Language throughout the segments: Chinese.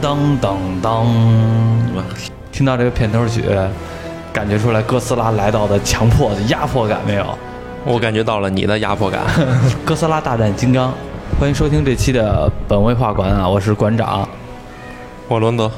噔噔噔噔噔，听到这个片头曲，感觉出来哥斯拉来到的强迫的压迫感没有？我感觉到了你的压迫感。哥斯拉大战金刚，欢迎收听这期的本位画馆啊，我是馆长。我伦德，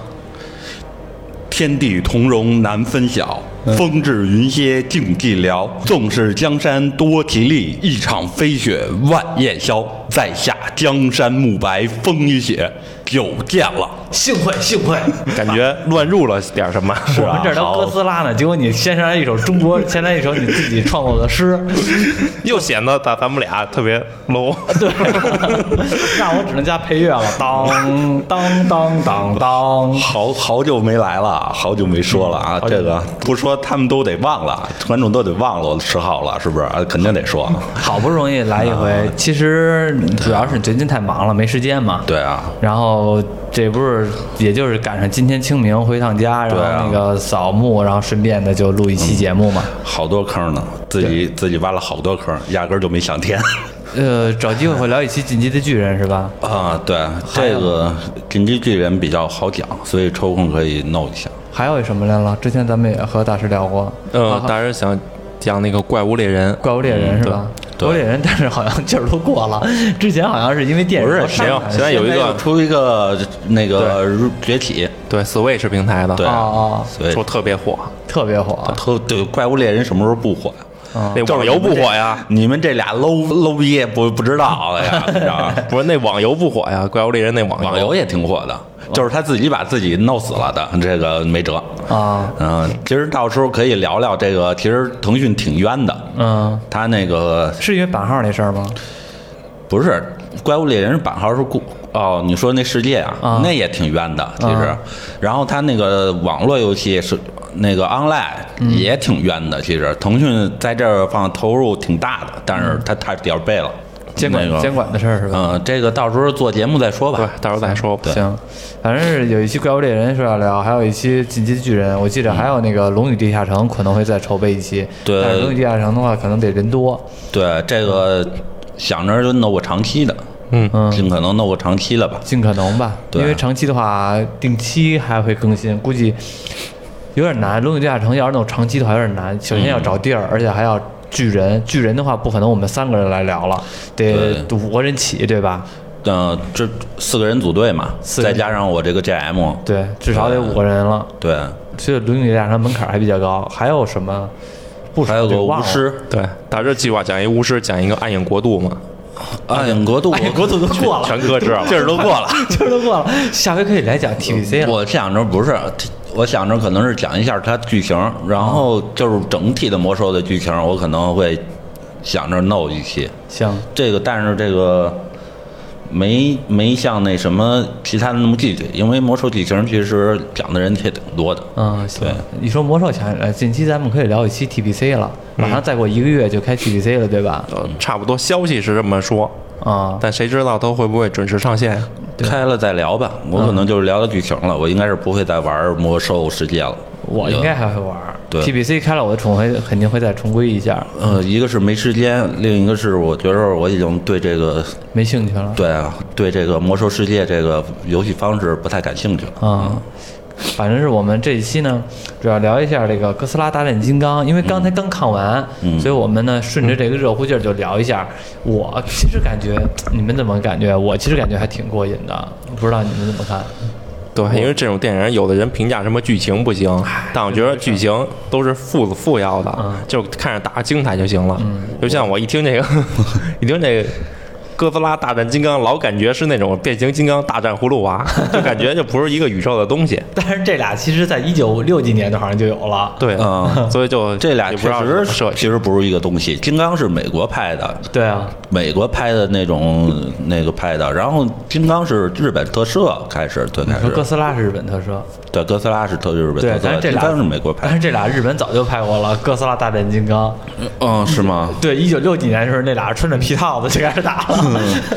天地同荣难分晓，风至云歇尽寂寥。纵使江山多奇丽，一场飞雪万雁消。在下江山暮白风雨雪，久见了。幸会幸会，感觉乱入了点什么？我们这儿都哥斯拉呢，结果你先来一首中国，先来一首你自己创作的诗，又显得咱咱们俩特别 low。对，那我只能加配乐了，当当当当当。好好久没来了，好久没说了啊！这个不说他们都得忘了，观众都得忘了我的嗜好了，是不是？啊肯定得说。好不容易来一回，其实主要是最近太忙了，没时间嘛。对啊，然后这不是，也就是赶上今天清明回趟家，然后那个扫墓，然后顺便的就录一期节目嘛。好多坑呢，自己自己挖了好多坑，压根儿就没想填。呃，找机会会聊一期《进击的巨人》是吧？啊，对，这个进击巨人比较好讲，所以抽空可以弄一下。还有什么来了？之前咱们也和大师聊过，呃啊，大师想讲那个怪物猎人，怪物猎人是吧？对怪物猎人，但是好像劲儿都过了。之前好像是因为电影不是没有上现在有一个出一个那个崛起，对 Switch 平台的，对哦哦所以说特别火。特别火，特对怪物猎人什么时候不火呀？嗯那网游不火呀？你们这俩 low low 逼不不知道的呀，你知道吗？不是那网游不火呀？怪物猎人那网网游也挺火的，就是他自己把自己弄死了的，这个没辙。啊，嗯，其实到时候可以聊聊这个，其实腾讯挺冤的，嗯，他那个是因为版号那事儿吗？不是怪物猎人版号是故哦，你说那世界啊，啊那也挺冤的，其实。啊然后他那个网络游戏是那个 online 嗯也挺冤的，其实腾讯在这儿放投入挺大的，但是他太点儿背了。嗯监管那个监管的事儿是吧？嗯，这个到时候做节目再说吧对吧。，到时候再说吧。行，反正是有一期怪物猎人是要聊，还有一期进击的巨人，我记得还有那个龙与地下城可能会再筹备一期。对但是龙与地下城的话，可能得人多。对，这个想着就弄个长期的，嗯嗯，尽可能弄个长期的吧。尽可能吧，对因为长期的话，定期还会更新，估计有点难。龙与地下城要是弄长期的话，有点难。首先要找地儿，而且还要巨人。巨人的话，不可能我们三个人来聊了，得五个人起，对吧？嗯，这四个人组队嘛，再加上我这个 GM，对，至少得五个人了。对，所以龙与地下城门槛还比较高。还有什么？不还有个巫师，对，打这计划讲一巫师，讲一个暗影国度嘛，暗影国度，国度都过了，全搁置了。劲儿都过了。劲儿都过了，下回可以来讲 TVC 了。我想着不是，我想着可能是讲一下它剧情，然后就是整体的魔兽的剧情，我可能会想着弄一期行，这个，但是这个没没像那什么其他的那么具体，因为魔兽剧情其实讲的人也挺多的。嗯，行对。你说魔兽前呃，近期咱们可以聊一期 TBC 了，马嗯上再过一个月就开 TBC 了，对吧？呃，差不多消息是这么说，啊，但谁知道它会不会准时上线呀？开了再聊吧，我可能就是聊到剧情了，我应该是不会再玩魔兽世界了。我应该还会玩儿。对 TVC 开了，我的重回肯定会再重归一下，呃，一个是没时间，另一个是我觉得我已经对这个没兴趣了。对啊，对这个魔兽世界这个游戏方式不太感兴趣了。啊，反正是我们这一期呢，主要聊一下这个哥斯拉大战金刚，因为刚才刚看完，嗯所以我们呢顺着这个热乎劲儿就聊一下。我其实感觉你们怎么感觉？我其实感觉还挺过瘾的，不知道你们怎么看？对，因为这种电影，有的人评价什么剧情不行，但我觉得剧情都是附附要的，嗯就看着打着精彩就行了。就像我一听这个，一听这个哥斯拉大战金刚，老感觉是那种变形金刚大战葫芦娃，就感觉就不是一个宇宙的东西。但是这俩其实在一九六几年的好像就有了。对，嗯所以就 这俩确实设。其实不是一个东西。金刚是美国拍的，对啊，美国拍的那种那个拍的，然后金刚是日本特摄开始最开你说哥，斯拉是日本特摄，对，哥斯拉是特日本对，特摄，但是这俩金刚是美国拍但是这俩日本早就拍过了，《哥斯拉大战金刚》。嗯，是吗？对，一九六几年的时候，那俩穿着皮套子就开始打了。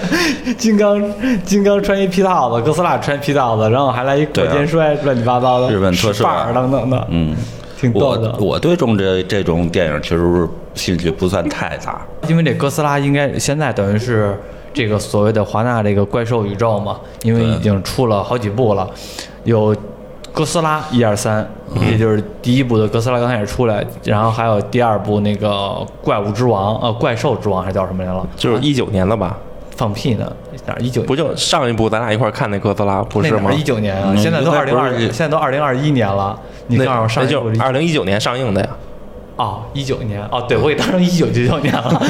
金刚金刚穿一皮套子，哥斯拉穿皮套子，然后还来一过肩摔，乱七八糟的，日本特摄板儿等等的，嗯，挺逗我的。我对中这这种电影其实兴趣不算太大。因为这哥斯拉应该现在等于是这个所谓的华纳这个怪兽宇宙嘛，因为已经出了好几部了，有哥斯拉一二三，也就是第一部的哥斯拉刚开始出来，然后还有第二部那个怪物之王，呃，怪兽之王还叫什么来了？就是一九年的吧？放屁呢，哪一九？不就上一部咱俩一块看那哥斯拉不是吗？一九年啊，嗯现在都二零二，现在都二零二一年了。你那告诉我上那一部就二零一九年上映的呀。哦，一九年哦，对我给当成一九九九年了。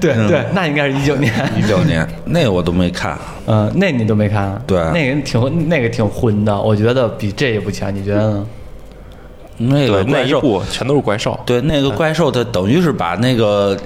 对嗯对，那应该是一九年。一九年那个我都没看，嗯，那你都没看？对那个挺那个挺混的，我觉得比这一部强，你觉得呢？那个，那一个怪兽，部全都是怪兽。对那个怪兽，它等于是把那个。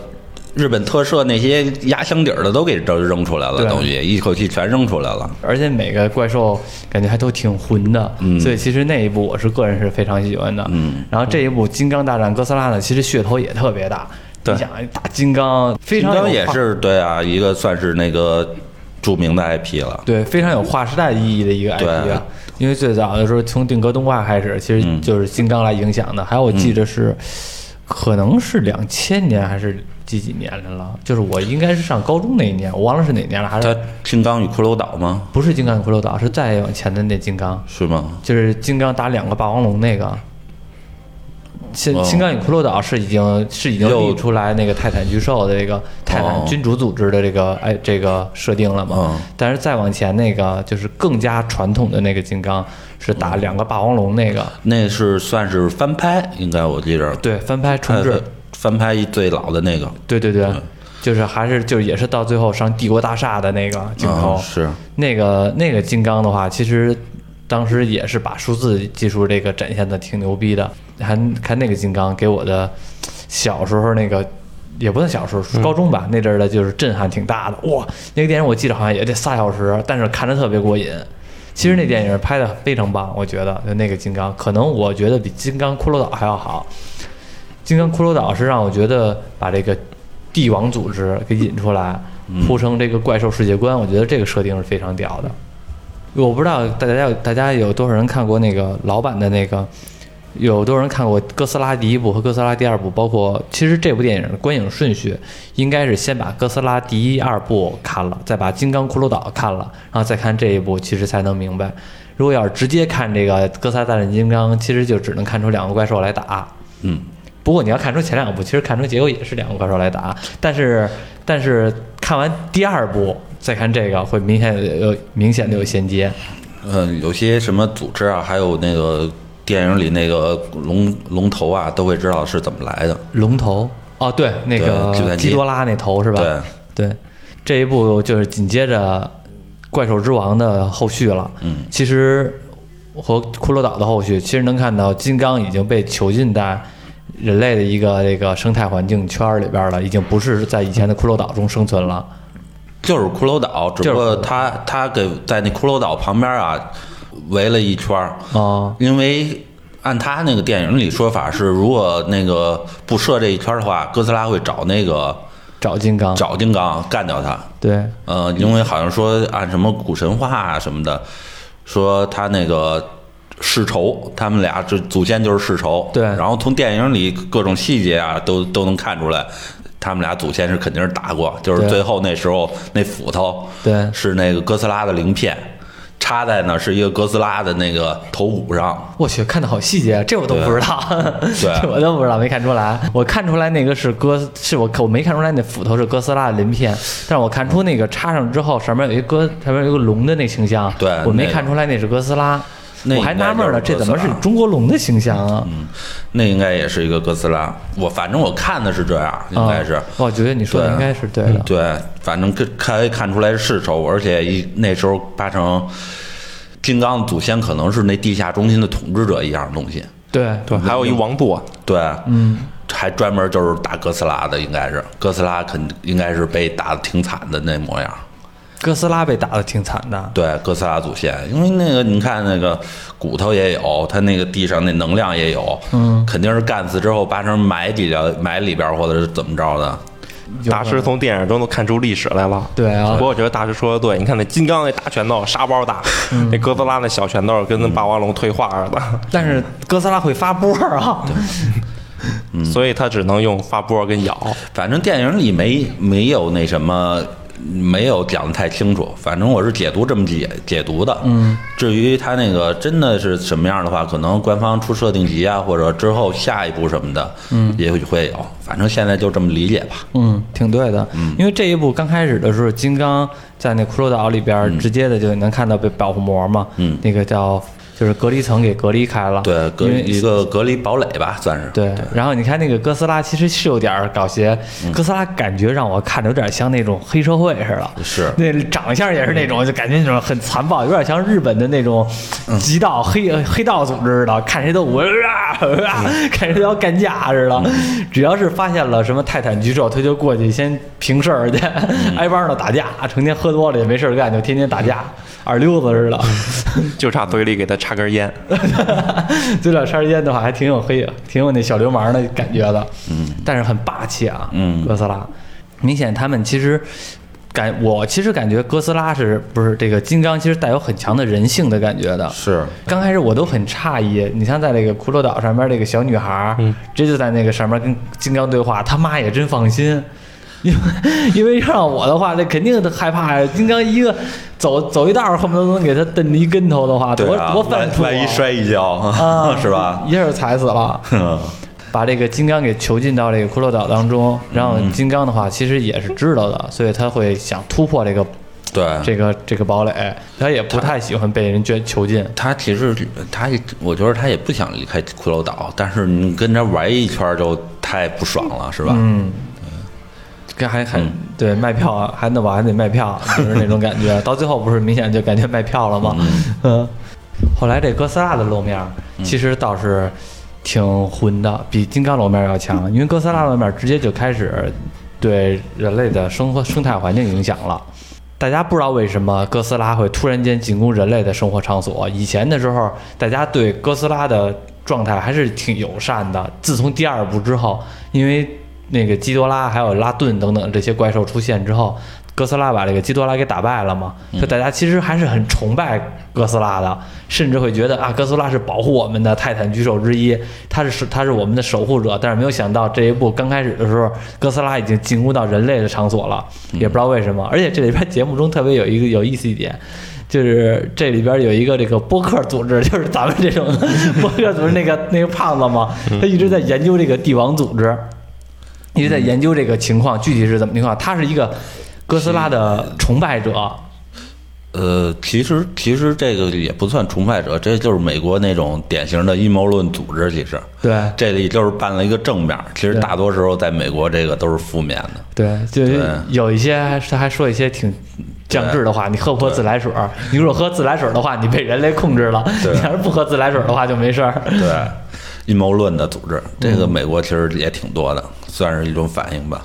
日本特摄那些压箱底儿的都给扔扔出来了，对东西一口气全扔出来了。而且每个怪兽感觉还都挺混的，嗯所以其实那一部我是个人是非常喜欢的。嗯，然后这一部《金刚大战哥斯拉》呢，其实噱头也特别大。对你想大金刚非常金刚也是对啊，一个算是那个著名的 IP 了。对，非常有划时代意义的一个 IP 啊。因为最早的时候从定格动画开始，其实嗯就是金刚来影响的。还有我记得是，可能是两千年还是几几年的了，就是我应该是上高中那一年，我忘了是哪年了，还它是金刚与骷髅岛吗？不是金刚与骷髅岛，是再往前的那金刚，是吗？就是金刚打两个霸王龙那个。金哦金刚与骷髅岛是已经是已经又立出来那个泰坦巨兽的这个泰坦哦君主组织的这个哎这个设定了嘛？嗯但是再往前那个就是更加传统的那个金刚是打两个霸王龙那个，那是算是翻拍，应该我记着。对，翻拍重置呃，翻拍最老的那个对对对，就是还是就是也是到最后上帝国大厦的那个镜头，嗯是那个那个金刚的话，其实当时也是把数字技术这个展现的挺牛逼的。还看那个金刚给我的小时候那个。也不算小时候，高中吧，那阵儿的就是震撼挺大的。哇，那个电影我记得好像也得仨小时，但是看着特别过瘾。其实那电影拍的非常棒，我觉得就那个金刚，可能我觉得比《金刚骷髅岛》还要好。《金刚骷髅岛》是让我觉得把这个帝王组织给引出来，铺成这个怪兽世界观，我觉得这个设定是非常屌的。我不知道大家有大家有多少人看过那个老版的那个，有多少人看过哥斯拉第一部和哥斯拉第二部，包括其实这部电影的观影顺序应该是先把哥斯拉第一、二部看了，再把金刚骷髅岛看了，然后再看这一部，其实才能明白。如果要是直接看这个哥斯拉大战金刚，其实就只能看出两个怪兽来打。嗯，不过你要看出前两部，其实看出结果也是两个怪兽来打，但是但是看完第二部再看这个，会明显有有明显的有衔接。嗯，有些什么组织啊，还有那个电影里那个龙龙头啊，都会知道是怎么来的。龙头哦，对，那个基多拉那头是吧？对，对，这一部就是紧接着怪兽之王的后续了。嗯，其实和骷髅岛的后续，其实能看到金刚已经被囚禁在人类的一个这个生态环境圈儿里边了，已经不是在以前的骷髅岛中生存了。就是骷髅岛，只不过他他给在那骷髅岛旁边啊围了一圈儿，哦，因为按他那个电影里说法是，如果那个不设这一圈儿的话，哥斯拉会找那个找金刚，找金刚干掉他。对，呃，因为好像说按什么古神话啊什么的，说他那个世仇，他们俩这祖先就是世仇。对。然后从电影里各种细节啊，都都能看出来，他们俩祖先是肯定是打过，就是最后那时候那斧头，对。是那个哥斯拉的鳞片。插在呢是一个哥斯拉的那个头骨上，我去，看的好细节，这我都不知道，对。这我都不知道，没看出来。我看出来那个是哥，是我我没看出来那斧头是哥斯拉的鳞片，但是我看出那个插上之后，上面有一哥，上面有一个龙的那形象，对我没看出来那是哥斯拉，那我还纳闷呢，这怎么是中国龙的形象啊？嗯那应该也是一个哥斯拉。我反正我看的是这样，应该是。啊我觉得你说的应该是对的。对，反正看可以看出来是世仇，而且一那时候八成金刚的祖先可能是那地下中心的统治者一样东西。对对，还有一王座，对，嗯，还专门就是打哥斯拉的，应该是哥斯拉肯应该是被打的挺惨的那模样。哥斯拉被打的挺惨的。对，哥斯拉祖先，因为那个你看那个骨头也有，他那个地上那能量也有，嗯，肯定是干死之后八成埋里边埋里边或者是怎么着的。大师从电影中都看出历史来了。对啊不过我觉得大师说的对，你看那金刚那大拳头沙包大，那哥斯拉那小拳头跟那霸王龙退化似的。但是哥斯拉会发波儿啊，所以他只能用发波跟咬。反正电影里没没有那什么，没有讲的太清楚。反正我是解读这么解解读的。嗯，至于他那个真的是什么样的话，可能官方出设定集啊，或者之后下一步什么的，嗯，也许会有。反正现在就这么理解吧。嗯，挺对的。嗯，因为这一部刚开始的时候，金刚在那骷髅岛里边直接的就能看到被保护膜嘛。嗯，那个叫就是隔离层给隔离开了。对，隔因为一个隔离堡垒吧，算是。对，然后你看那个哥斯拉，其实是有点儿搞邪。哥斯拉感觉让我看着有点像那种黑社会似的，是那长相也是那种，就感觉那种很残暴，有点像日本的那种极道黑黑道组织似的，看谁都哇哇，看谁都要干架似的。只要是发现了什么泰坦巨兽，他就过去先平事儿去，挨帮的打架，成天喝多了也没事儿干，就天天打架，二溜子似的。就差嘴里给他插根烟。嘴角插烟的话，还挺有黑，挺有那小流氓的感觉的。嗯，但是很霸气啊。嗯哥斯拉，明显他们其实感，我其实感觉哥斯拉是不是这个金刚，其实带有很强的人性的感觉的。是，刚开始我都很诧异，你像在那个骷髅岛上面那个小女孩儿，直接就在那个上面跟金刚对话，他妈也真放心。因为因为让我的话，那肯定害怕呀。金刚一个走走一道儿，恨不得能给他蹬一跟头的话，多啊，多犯怵啊万万一摔一跤，啊，是吧？一下就踩死了。把这个金刚给囚禁到这个骷髅岛当中，然后金刚的话其实也是知道的，所以他会想突破这个对，这个这个堡垒，他也不太喜欢被人圈囚禁。他其实他也，我觉得他也不想离开骷髅岛，但是你跟他玩一圈就太不爽了，是吧？嗯，这还还对卖票啊，还那我还得卖票，就是那种感觉。到最后不是明显就感觉卖票了吗？嗯，后来这哥斯拉的露面其实倒是挺混的，比金刚露面要强，因为哥斯拉露面直接就开始对人类的生活生态环境影响了。大家不知道为什么哥斯拉会突然间进攻人类的生活场所。以前的时候，大家对哥斯拉的状态还是挺友善的。自从第二部之后，因为那个基多拉还有拉顿等等这些怪兽出现之后，哥斯拉把这个基多拉给打败了嘛，就大家其实还是很崇拜哥斯拉的，甚至会觉得啊，哥斯拉是保护我们的泰坦巨兽之一，他是他是我们的守护者。但是没有想到这一部刚开始的时候，哥斯拉已经进攻到人类的场所了，也不知道为什么。而且这里边节目中特别有一个有意思一点。就是这里边有一个这个播客组织，就是咱们这种 播客组织那个那个胖子嘛，他一直在研究这个帝王组织，一直在研究这个情况具体是怎么情况。他是一个哥斯拉的崇拜者，呃，其实其实这个也不算崇拜者，这就是美国那种典型的阴谋论组织。其实对这里就是办了一个正面，其实大多时候在美国这个都是负面的。对，就对有一些还他还说一些挺降智的话，你喝不喝自来水？你如果喝自来水的话，你被人类控制了；你要是不喝自来水的话，就没事儿。对，阴谋论的组织，这个美国其实也挺多的，算是一种反应吧。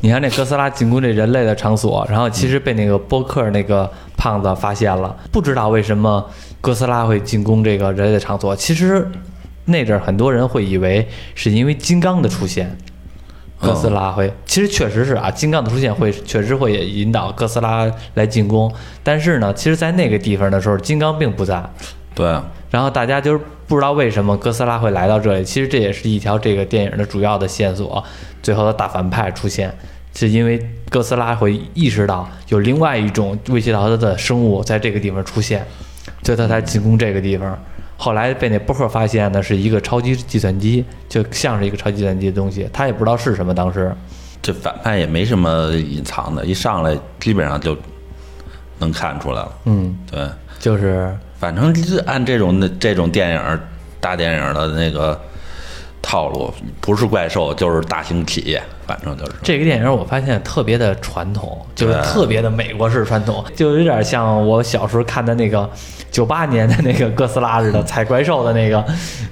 你看那哥斯拉进攻这人类的场所，然后其实被那个波克那个胖子发现了，不知道为什么哥斯拉会进攻这个人类的场所。其实那阵儿很多人会以为是因为金刚的出现，哥斯拉会，其实确实是啊，金刚的出现会确实会也引导哥斯拉来进攻。但是呢，其实，在那个地方的时候，金刚并不在。对，然后大家就是不知道为什么哥斯拉会来到这里，其实这也是一条这个电影的主要的线索。最后的大反派出现，是因为哥斯拉会意识到有另外一种威胁到他的生物在这个地方出现，所以他才进攻这个地方。后来被那波克发现的，是一个超级计算机，就像是一个超级计算机的东西，他也不知道是什么。当时，这反派也没什么隐藏的，一上来基本上就能看出来了。嗯，对，就是反正就是按这种的这种电影儿大电影儿的那个套路，不是怪兽就是大型企业，反正就是。这个电影，我发现特别的传统，就是特别的美国式传统，就有点像我小时候看的那个九八年的那个哥斯拉似的踩怪兽的那个。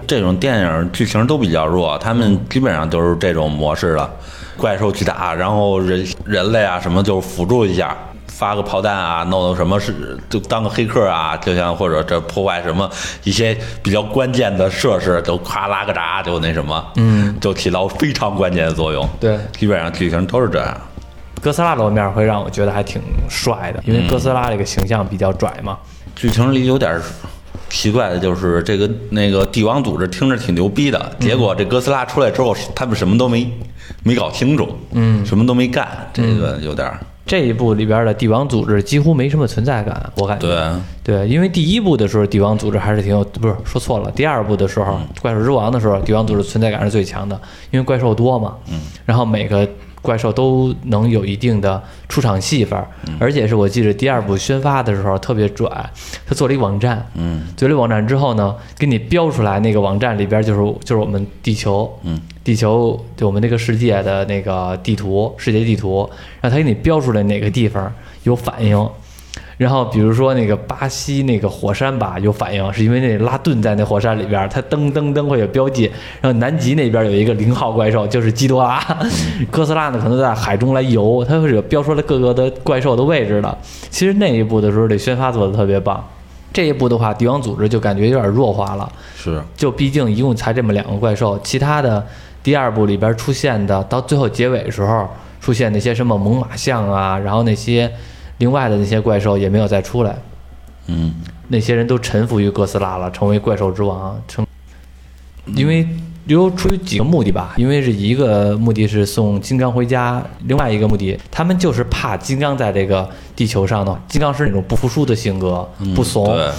这种电影剧情都比较弱，他们基本上都是这种模式了，怪兽去打，然后人人类啊什么就辅助一下，发个炮弹啊，弄弄什么是就当个黑客啊，就像或者这破坏什么一些比较关键的设施，就咵拉个闸就那什么，嗯，就起到非常关键的作用。对，基本上剧情都是这样。哥斯拉露面会让我觉得还挺帅的，因为哥斯拉这个形象比较拽嘛。剧情里有点奇怪的就是这个那个帝王组织听着挺牛逼的，结果这哥斯拉出来之后，他们什么都没没搞清楚，嗯，什么都没干，这个有点儿这一部里边的帝王组织几乎没什么存在感，我感觉。对对，因为第一部的时候，帝王组织还是挺有，不是说错了。第二部的时候，怪兽之王的时候，帝王组织存在感是最强的，因为怪兽多嘛。嗯。然后每个怪兽都能有一定的出场戏份儿，而且是我记得第二部宣发的时候特别拽，他做了一个网站。嗯。做了一个网站之后呢，给你标出来那个网站里边就是就是我们地球。嗯。地球就我们这个世界的那个地图，世界地图，让他给你标出来哪个地方有反应。然后比如说那个巴西那个火山吧有反应，是因为那拉顿在那火山里边，它噔噔噔会有标记。然后南极那边有一个零号怪兽，就是基多拉。哥斯拉呢可能在海中来游，它会有标出来各个的怪兽的位置的。其实那一部的时候，这宣发做的特别棒。这一部的话，帝王组织就感觉有点弱化了。是，就毕竟一共才这么两个怪兽，其他的第二部里边出现的，到最后结尾的时候出现那些什么猛犸象啊，然后那些另外的那些怪兽也没有再出来，嗯。那些人都臣服于哥斯拉了，成为怪兽之王，成，因为有出于几个目的吧，因为是一个目的是送金刚回家，另外一个目的他们就是怕金刚在这个地球上呢，金刚是那种不服输的性格，不怂，对。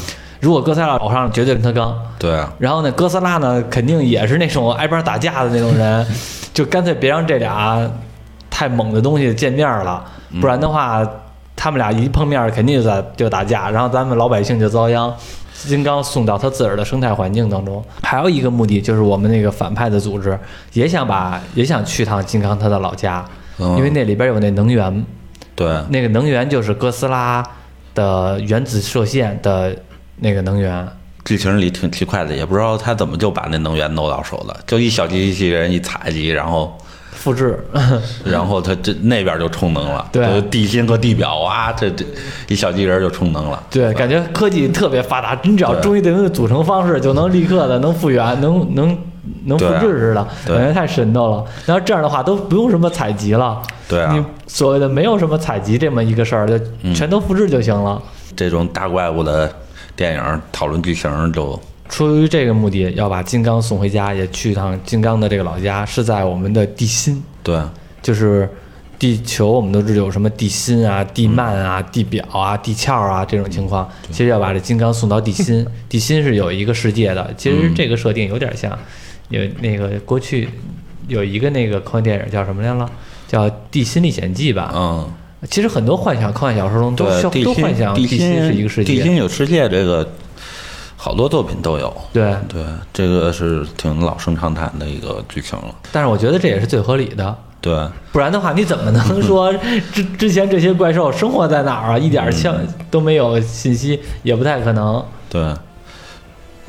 如果哥斯拉跑上，绝对跟他刚。对啊，然后呢，哥斯拉呢，肯定也是那种挨边打架的那种人，就干脆别让这俩太猛的东西见面了，不然的话，他们俩一碰面肯定就在就打架，然后咱们老百姓就遭殃。金刚送到他自个儿的生态环境当中，还有一个目的就是我们那个反派的组织也想把也想去趟金刚他的老家，嗯因为那里边有那能源，对，那个能源就是哥斯拉的原子射线的那个能源。剧情里挺奇怪的，也不知道他怎么就把那能源弄到手了，就一小机器人一采集，然后复制，然后它这那边就充能了，对。就地心和地表啊，这这一小机器人就充能了，对，感觉科技特别发达，你只要对。注意对它的组成方式，就能立刻的能复原，能能能复制似的，对。感觉太神叨了。然后这样的话都不用什么采集了，对啊。你所谓的没有什么采集这么一个事儿，就嗯。全都复制就行了。这种大怪物的电影讨论剧情就出于这个目的，要把金刚送回家，也去一趟金刚的这个老家，是在我们的地心，对，就是地球，我们都知道有什么地心啊、地幔啊、地表啊、地壳啊这种情况。其实要把这金刚送到地心，地心是有一个世界的。其实这个设定有点像，有那个过去有一个那个科幻电影叫什么来了？叫《地心历险记》吧。嗯，其实很多幻想科幻小说中都都幻想地心是一个世界地。心有世界这个好多作品都有，对，对，这个是挺老生常谈的一个剧情了，但是我觉得这也是最合理的。对，不然的话，你怎么能说之之前这些怪兽生活在哪儿啊？一点儿像都没有信息，也不太可能。对，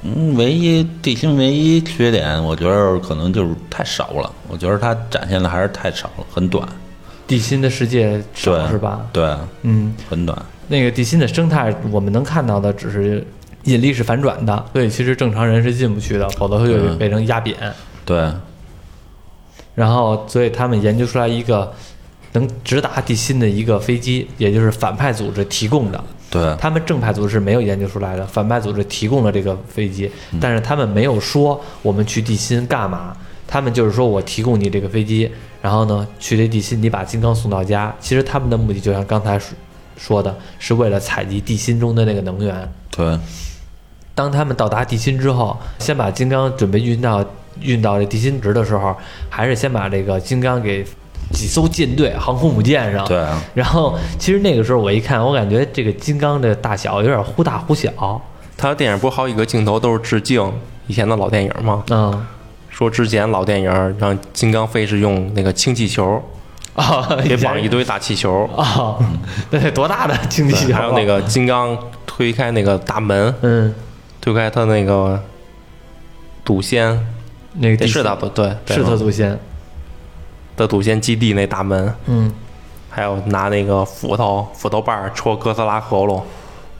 嗯，唯一地心唯一缺点，我觉得可能就是太少了。我觉得它展现的还是太少了，很短。地心的世界少对，是吧？对，嗯，很短。那个地心的生态，我们能看到的只是引力是反转的，所以其实正常人是进不去的，否则会对被人压扁。对，然后，所以他们研究出来一个能直达地心的一个飞机，也就是反派组织提供的。对，他们正派组织是没有研究出来的，反派组织提供了这个飞机，但是他们没有说我们去地心干嘛，他们就是说我提供你这个飞机，然后呢去这地心，你把金刚送到家。其实他们的目的就像刚才说说的，是为了采集地心中的那个能源。对，当他们到达地心之后，先把金刚准备运到运到这地心值的时候，还是先把这个金刚给几艘舰队、航空母舰上。对啊，然后，其实那个时候我一看，我感觉这个金刚的大小有点忽大忽小。他的电影不是好几个镜头都是致敬以前的老电影吗？嗯，说之前老电影让金刚飞是用那个氢气球啊，给绑一堆大气球，啊，那得多大的氢气球还有那个金刚推开那个大门，嗯，推开他那个祖先，那个地是他不对，是他祖先。的祖先基地那大门，嗯，还有拿那个斧头斧头把戳哥斯拉喉咙，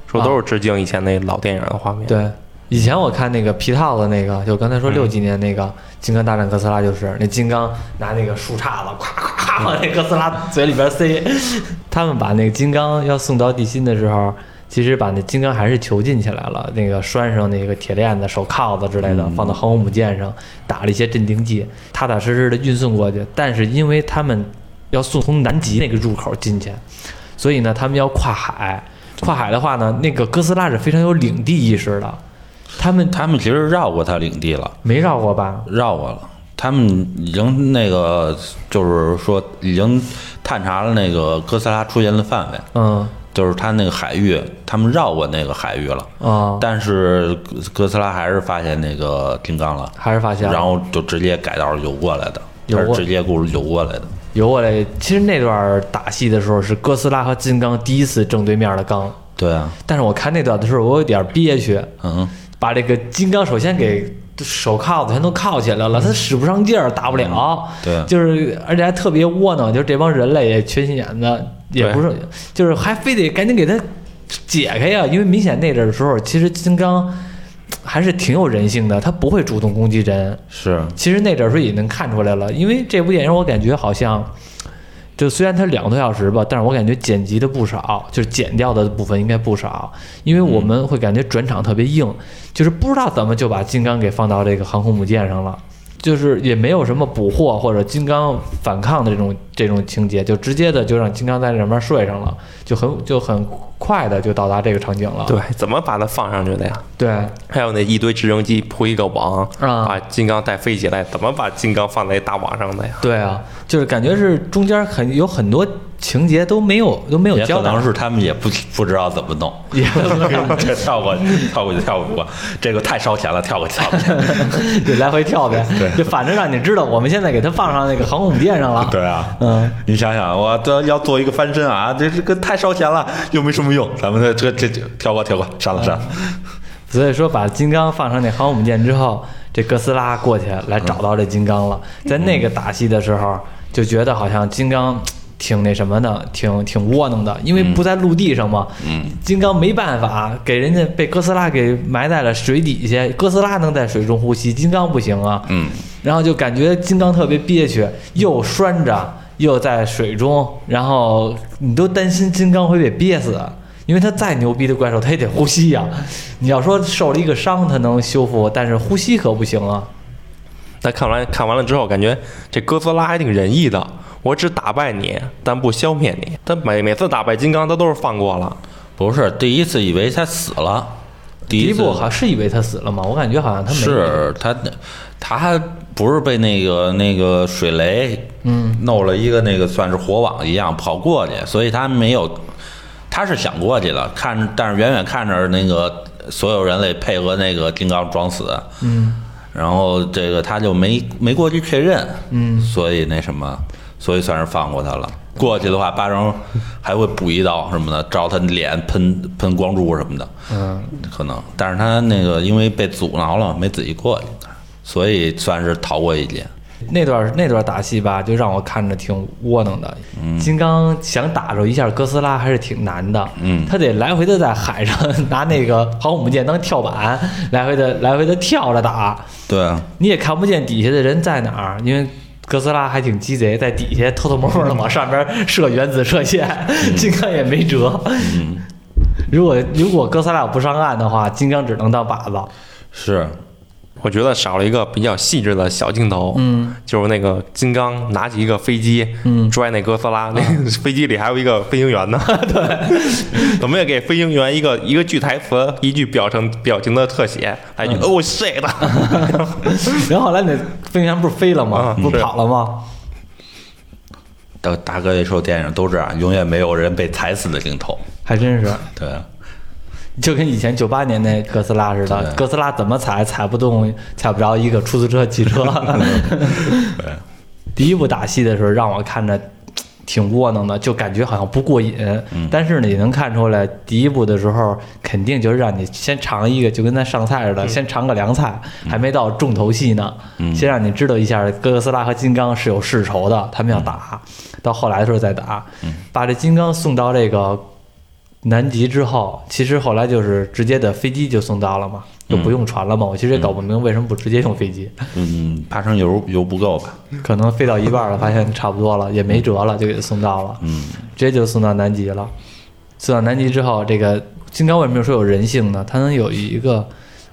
说都是致敬以前那老电影的画面。对。以前我看那个皮套的那个，就刚才说六几年那个《金刚大战哥斯拉》，就是那金刚拿那个树杈子，咵咵咵往那哥斯拉嘴里边塞。他们把那个金刚要送到地心的时候，其实把那金刚还是囚禁起来了，那个拴上那个铁链子、手铐子之类的，放到航空母舰上，打了一些镇定剂，踏踏实实的运送过去。但是因为他们要送从南极那个入口进去，所以呢，他们要跨海。跨海的话呢，那个哥斯拉是非常有领地意识的，他们他们其实绕过他领地了，没绕过吧？绕过了。他们已经那个，就是说已经探查了那个哥斯拉出现的范围，嗯就是他那个海域，他们绕过那个海域了。啊，但是哥斯拉还是发现那个金刚了，还是发现了。然后就直接改道游过来的，游是直接故事游过来的。游过来。其实那段打戏的时候是哥斯拉和金刚第一次正对面的刚，对啊，但是我看那段的时候，我有点憋屈，嗯，把这个金刚首先给手铐子全都铐起来了，他使不上劲儿，打不了。对。就是而且还特别窝囊，就是这帮人类也缺心眼子，也不是，就是还非得赶紧给他解开呀，因为明显那阵儿的时候，其实金刚还是挺有人性的，他不会主动攻击人。是，其实那阵儿时候也能看出来了，因为这部电影我感觉好像，就虽然它两个多小时吧，但是我感觉剪辑的不少，就是剪掉的部分应该不少，因为我们会感觉转场特别硬，就是不知道怎么就把金刚给放到这个航空母舰上了。就是也没有什么捕获或者金刚反抗的这种这种情节，就直接的就让金刚在上面睡上了，就很就很快的就到达这个场景了。对，怎么把它放上去的呀？对，还有那一堆直升机铺一个网，啊把金刚带飞起来，怎么把金刚放在大网上的呀？对啊，就是感觉是中间很有很多情节都没有都没有也交代，可能是他们也不不知道怎么弄，也这 跳过跳过去跳过，这个太烧钱了，跳过去跳过去。就来回跳呗，对就反正让你知道，我们现在给它放上那个航空母舰上了。对啊，嗯，你想想，我这要做一个翻身啊，这这个太烧钱了，又没什么用，咱们这这这这跳过跳过，删了删了。所以说把金刚放上那航空母舰之后，这哥斯拉过去来找到这金刚了。在那个打戏的时候，就觉得好像金刚挺那什么的，挺挺窝囊的，因为不在陆地上嘛。嗯，金刚没办法，给人家被哥斯拉给埋在了水底下。哥斯拉能在水中呼吸，金刚不行啊。嗯，然后就感觉金刚特别憋屈，又拴着，又在水中，然后你都担心金刚会被憋死，因为他再牛逼的怪兽，他也得呼吸呀、你要说受了一个伤，他能修复，但是呼吸可不行啊。但看完看完了之后，感觉这哥斯拉还挺仁义的。我只打败你，但不消灭你。他每每次打败金刚，他都是放过了。不是第一次以为他死了，第第一一次部好是以为他死了吗？我感觉好像他没。是他他还不是被那个那个水雷嗯弄了一个那个算是火网一样跑过去，所以他没有，他是想过去的，看但是远远看着那个所有人类配合那个金刚装死，嗯然后这个他就没没过去确认，嗯，所以那什么，所以算是放过他了。过去的话，巴掌还会补一刀什么的，照他脸喷喷光珠什么的，嗯，可能。但是他那个因为被阻挠了，没仔细过去，所以算是逃过一劫。那段那段打戏吧，就让我看着挺窝囊的。金刚想打着一下哥斯拉还是挺难的，嗯他得来回的在海上 拿那个航空母舰当跳板，来回的来回的跳着打，对啊，你也看不见底下的人在哪儿，因为。哥斯拉还挺鸡贼，在底下偷偷摸摸的往上边射原子射线，金刚也没辙。嗯，如果如果哥斯拉不上岸的话，金刚只能当靶子。是，我觉得少了一个比较细致的小镜头，嗯，就是那个金刚拿起一个飞机，嗯。拽那哥斯拉，那个飞机里还有一个飞行员呢，对，怎么也给飞行员一个一个句台词，一句表情表情的特写，来一句 Oh shit，然后后来那飞行员不是飞了吗？啊不跑了吗？大大哥一说电影都这样，永远没有人被踩死的镜头。还真是。对。啊，就跟以前九八年那哥斯拉似的，哥斯拉怎么踩踩不动，踩不着一个出租车、汽车。对，第一部打戏的时候，让我看着挺窝囊的，就感觉好像不过瘾。但是呢，也能看出来，第一部的时候肯定就是让你先尝一个，就跟咱上菜似的，先尝个凉菜，还没到重头戏呢，先让你知道一下哥斯拉和金刚是有世仇的，他们要打。到后来的时候再打，把这金刚送到这个南极之后，其实后来就是直接的飞机就送到了嘛，就不用船了嘛。我其实也搞不明白为什么不直接用飞机。嗯，怕成油油不够吧？可能飞到一半了，发现差不多了，也没辙了，就给他送到了，嗯，直接就送到南极了。送到南极之后，这个金刚为什么说有人性呢？它能有一个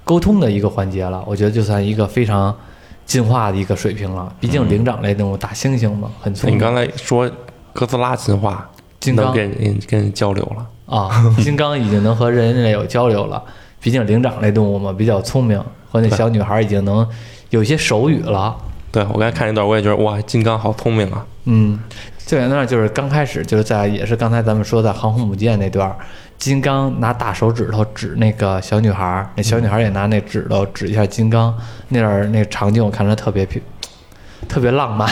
沟通的一个环节了，我觉得就算一个非常进化的一个水平了。毕竟灵长类动物大猩猩嘛，很聪明你刚才说哥斯拉进化，金刚能跟人跟人交流了，啊，金刚已经能和人类有交流了。毕竟灵长类动物嘛，比较聪明，和那小女孩已经能有些手语了。对我刚才看那段，我也觉得哇，金刚好聪明啊！嗯，最简单的就是刚开始就是在也是刚才咱们说的航空母舰那段，金刚拿大手指头指那个小女孩儿，那小女孩儿也拿那指头指一下金刚，那段儿那个场景我看着特别漂特别浪漫。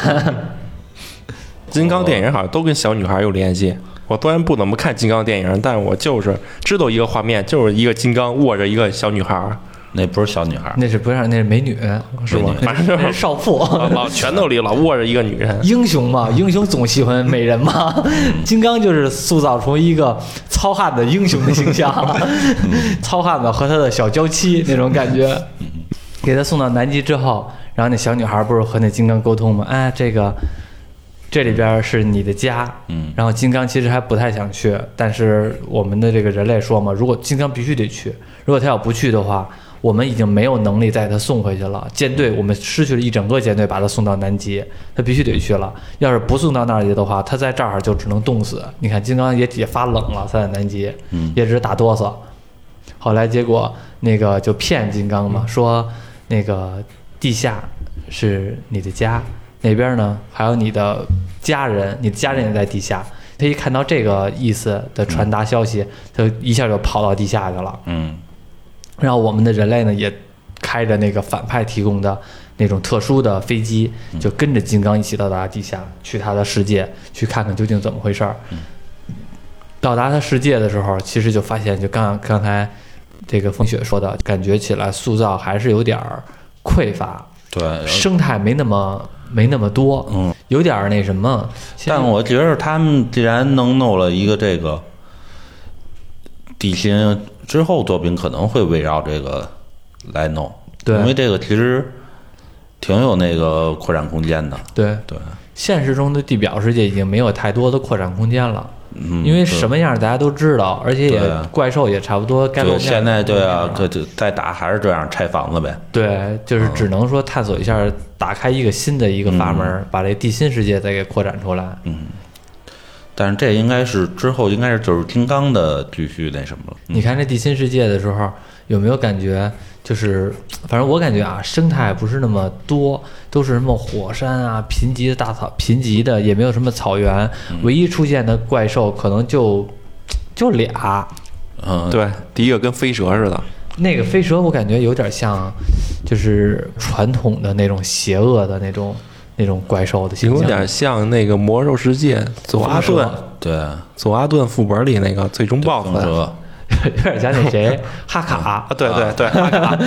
金刚电影好像都跟小女孩有联系。我虽然不怎么看金刚电影，但是我就是知道一个画面，就是一个金刚握着一个小女孩，那不是小女孩，那是不是那是美女是吗？反正就是少妇。老拳头里老握着一个女人。英雄嘛，英雄总喜欢美人嘛。金刚就是塑造出一个糙汉子英雄的形象，糙汉子和他的小娇妻那种感觉。给他送到南极之后，然后那小女孩不是和那金刚沟通吗？哎，这个这里边是你的家。嗯，然后金刚其实还不太想去，但是我们的这个人类说嘛，如果金刚必须得去，如果他要不去的话，我们已经没有能力再给他送回去了。舰队我们失去了一整个舰队，把他送到南极，他必须得去了。要是不送到那儿去的话，他在这儿就只能冻死。你看金刚也也发冷了，他在南极，嗯也只是打哆嗦。后来结果那个就骗金刚嘛，说那个地下是你的家，那边呢还有你的家人，你的家人也在地下。他一看到这个意思的传达消息，他一下就跑到地下去了。嗯然后我们的人类呢，也开着那个反派提供的那种特殊的飞机，就跟着金刚一起到达地下，去他的世界，去看看究竟怎么回事儿。到达他世界的时候，其实就发现，就刚刚才这个风雪说的，感觉起来塑造还是有点儿匮乏，对，生态没那么没那么多，嗯，有点儿那什么。但我觉得他们既然能弄了一个这个底薪之后作品，可能会围绕这个来弄，对。因为这个其实挺有那个扩展空间的，对。对，现实中的地表世界已经没有太多的扩展空间了。嗯，因为什么样大家都知道，而且也怪兽也差不多该露对，面现在对啊，对对对，再打还是这样拆房子呗，对，就是只能说探索一下，打开一个新的一个阀门，把这地心世界再给扩展出来。嗯。但是这应该是之后应该是就是金刚的继续那什么了，你看这地心世界的时候，有没有感觉？就是 反正我感觉啊，生态不是那么多，都是什么火山啊、贫瘠的大草、贫瘠的，也没有什么草原。唯一出现的怪兽可能就就俩，嗯，对，第一个跟飞蛇似的，那个飞蛇我感觉有点像，就是传统的那种邪恶的那种那种怪兽的形象，有点像那个魔兽世界佐阿顿。对，佐阿顿副本里那个最终 BOSS 有点像那谁？哈卡。啊，，对对对，哈卡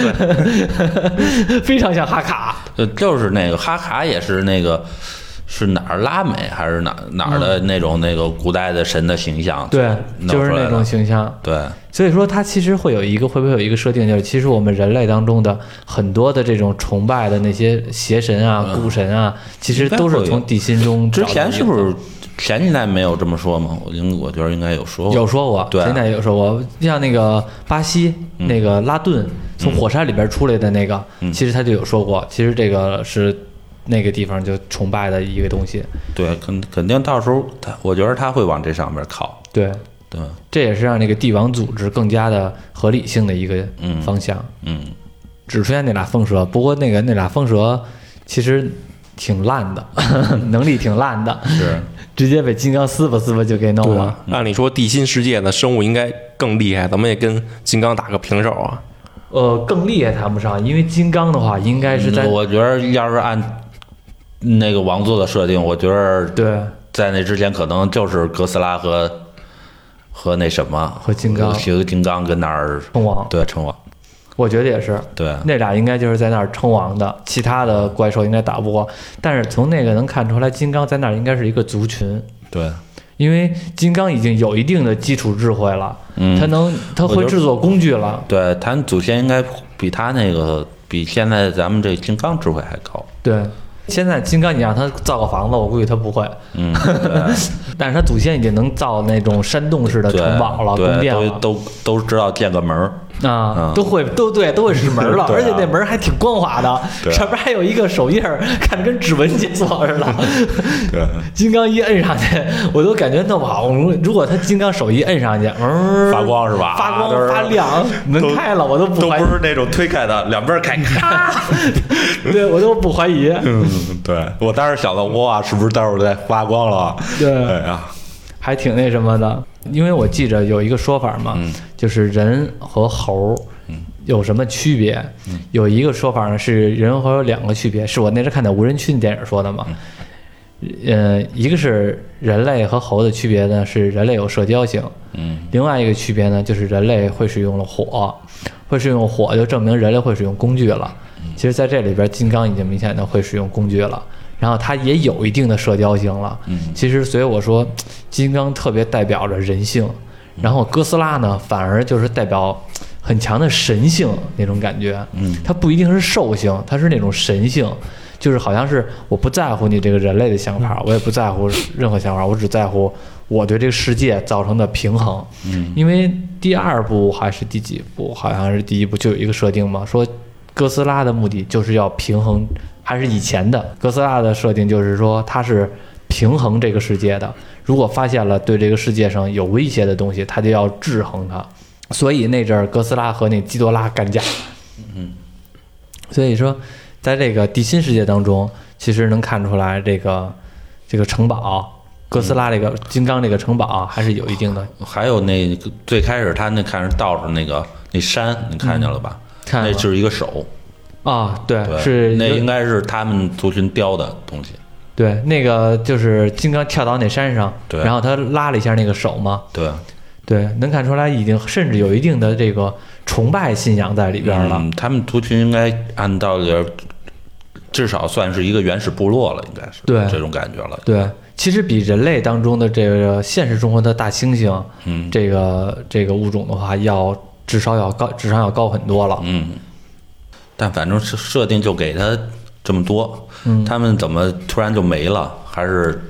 对，非常像哈卡。呃，就是那个哈卡也是那个是哪儿拉美还是哪哪儿的那种那个古代的神的形象，对，就是那种形象。对，所以说，它其实会有一个会不会有一个设定，就是其实我们人类当中的很多的这种崇拜的那些邪神啊、古神啊，其实都是从地心中之前是不是前几代没有这么说吗？我应我觉得应该有说过，有说过？对。现在有说过，像那个巴西那个拉顿从火山里边出来的那个，其实他就有说过，其实这个是那个地方就崇拜的一个东西。对，肯肯定到时候他，我觉得他会往这上面靠，对，对，这也是让那个帝王组织更加的合理性的一个方向。嗯，只出现那俩风蛇，不过那个那俩风蛇其实挺烂的，能力挺烂的，是，直接被金刚撕吧撕吧就给弄了。按理说地心世界的生物应该更厉害，咱们也跟金刚打个平手啊。呃，更厉害谈不上，因为金刚的话应该是在、嗯我觉得要是按那个王座的设定，我觉得对。在那之前可能就是哥斯拉和和那什么和金刚。和金刚跟那儿称王，对称王，我觉得也是。对，那俩应该就是在那儿称王的，其他的怪兽应该打不过。但是从那个能看出来，金刚在那儿应该是一个族群，对，因为金刚已经有一定的基础智慧了，嗯。他能他会制作工具了。对，他祖先应该比他那个比现在咱们这金刚智慧还高。对，现在金刚你让他造个房子，我估计他不会。嗯，但是他祖先已经能造那种山洞式的城堡了、宫，殿了都都都知道建个门儿。啊，嗯都会都对都会使门了，而且那门还挺光滑的，上边还有一个手印儿，看着跟指纹解锁似的。对，金刚一摁上去，我都感觉弄不好，如如果他金刚手一摁上去，嗯，发光是吧发光发亮，门开了，我都不怀疑都不，是那种推开的，两边开。咔对我都不怀疑。嗯，对我当时想到，哇，是不是待会儿在发光了？对哎呀，还挺那什么的，因为我记着有一个说法嘛，嗯。就是人和猴有什么区别？嗯。有一个说法呢是人和猴有两个区别，是我那时看的无人区的电影说的嘛。嗯。呃，一个是人类和猴的区别呢，是人类有社交性，嗯。另外一个区别呢，就是人类会使用了火，会使用火就证明人类会使用工具了。其实，在这里边，金刚已经明显的会使用工具了，然后它也有一定的社交性了。嗯其实，所以我说，金刚特别代表着人性，然后哥斯拉呢，反而就是代表很强的神性那种感觉。嗯，它不一定是兽性，它是那种神性。就是好像是我不在乎你这个人类的想法，我也不在乎任何想法，我只在乎我对这个世界造成的平衡。嗯，因为第二部还是第几部，好像是第一部就有一个设定嘛，说哥斯拉的目的就是要平衡，还是以前的哥斯拉的设定就是说它是平衡这个世界的，如果发现了对这个世界上有威胁的东西，它就要制衡它。所以那阵儿哥斯拉和那基多拉干架，嗯，所以说在这个地心世界当中，其实能看出来这个这个城堡。哥斯拉这个金刚这个城堡还是有一定的还有那最开始他那看着倒着那个那山，你看见了吧？看那就是一个手，啊，对，对，是那应该是他们族群雕的东西。对，那个就是金刚跳到那山上，对然后他拉了一下那个手嘛，对，对，能看出来已经甚至有一定的这个崇拜信仰在里边了。嗯，他们族群应该按道理至少算是一个原始部落了，应该是对这种感觉了。对，其实比人类当中的这个现实生活的大猩猩，嗯这个这个物种的话，要智商要高，智商要高很多了。嗯，但反正是设定就给他这么多，嗯他们怎么突然就没了？还是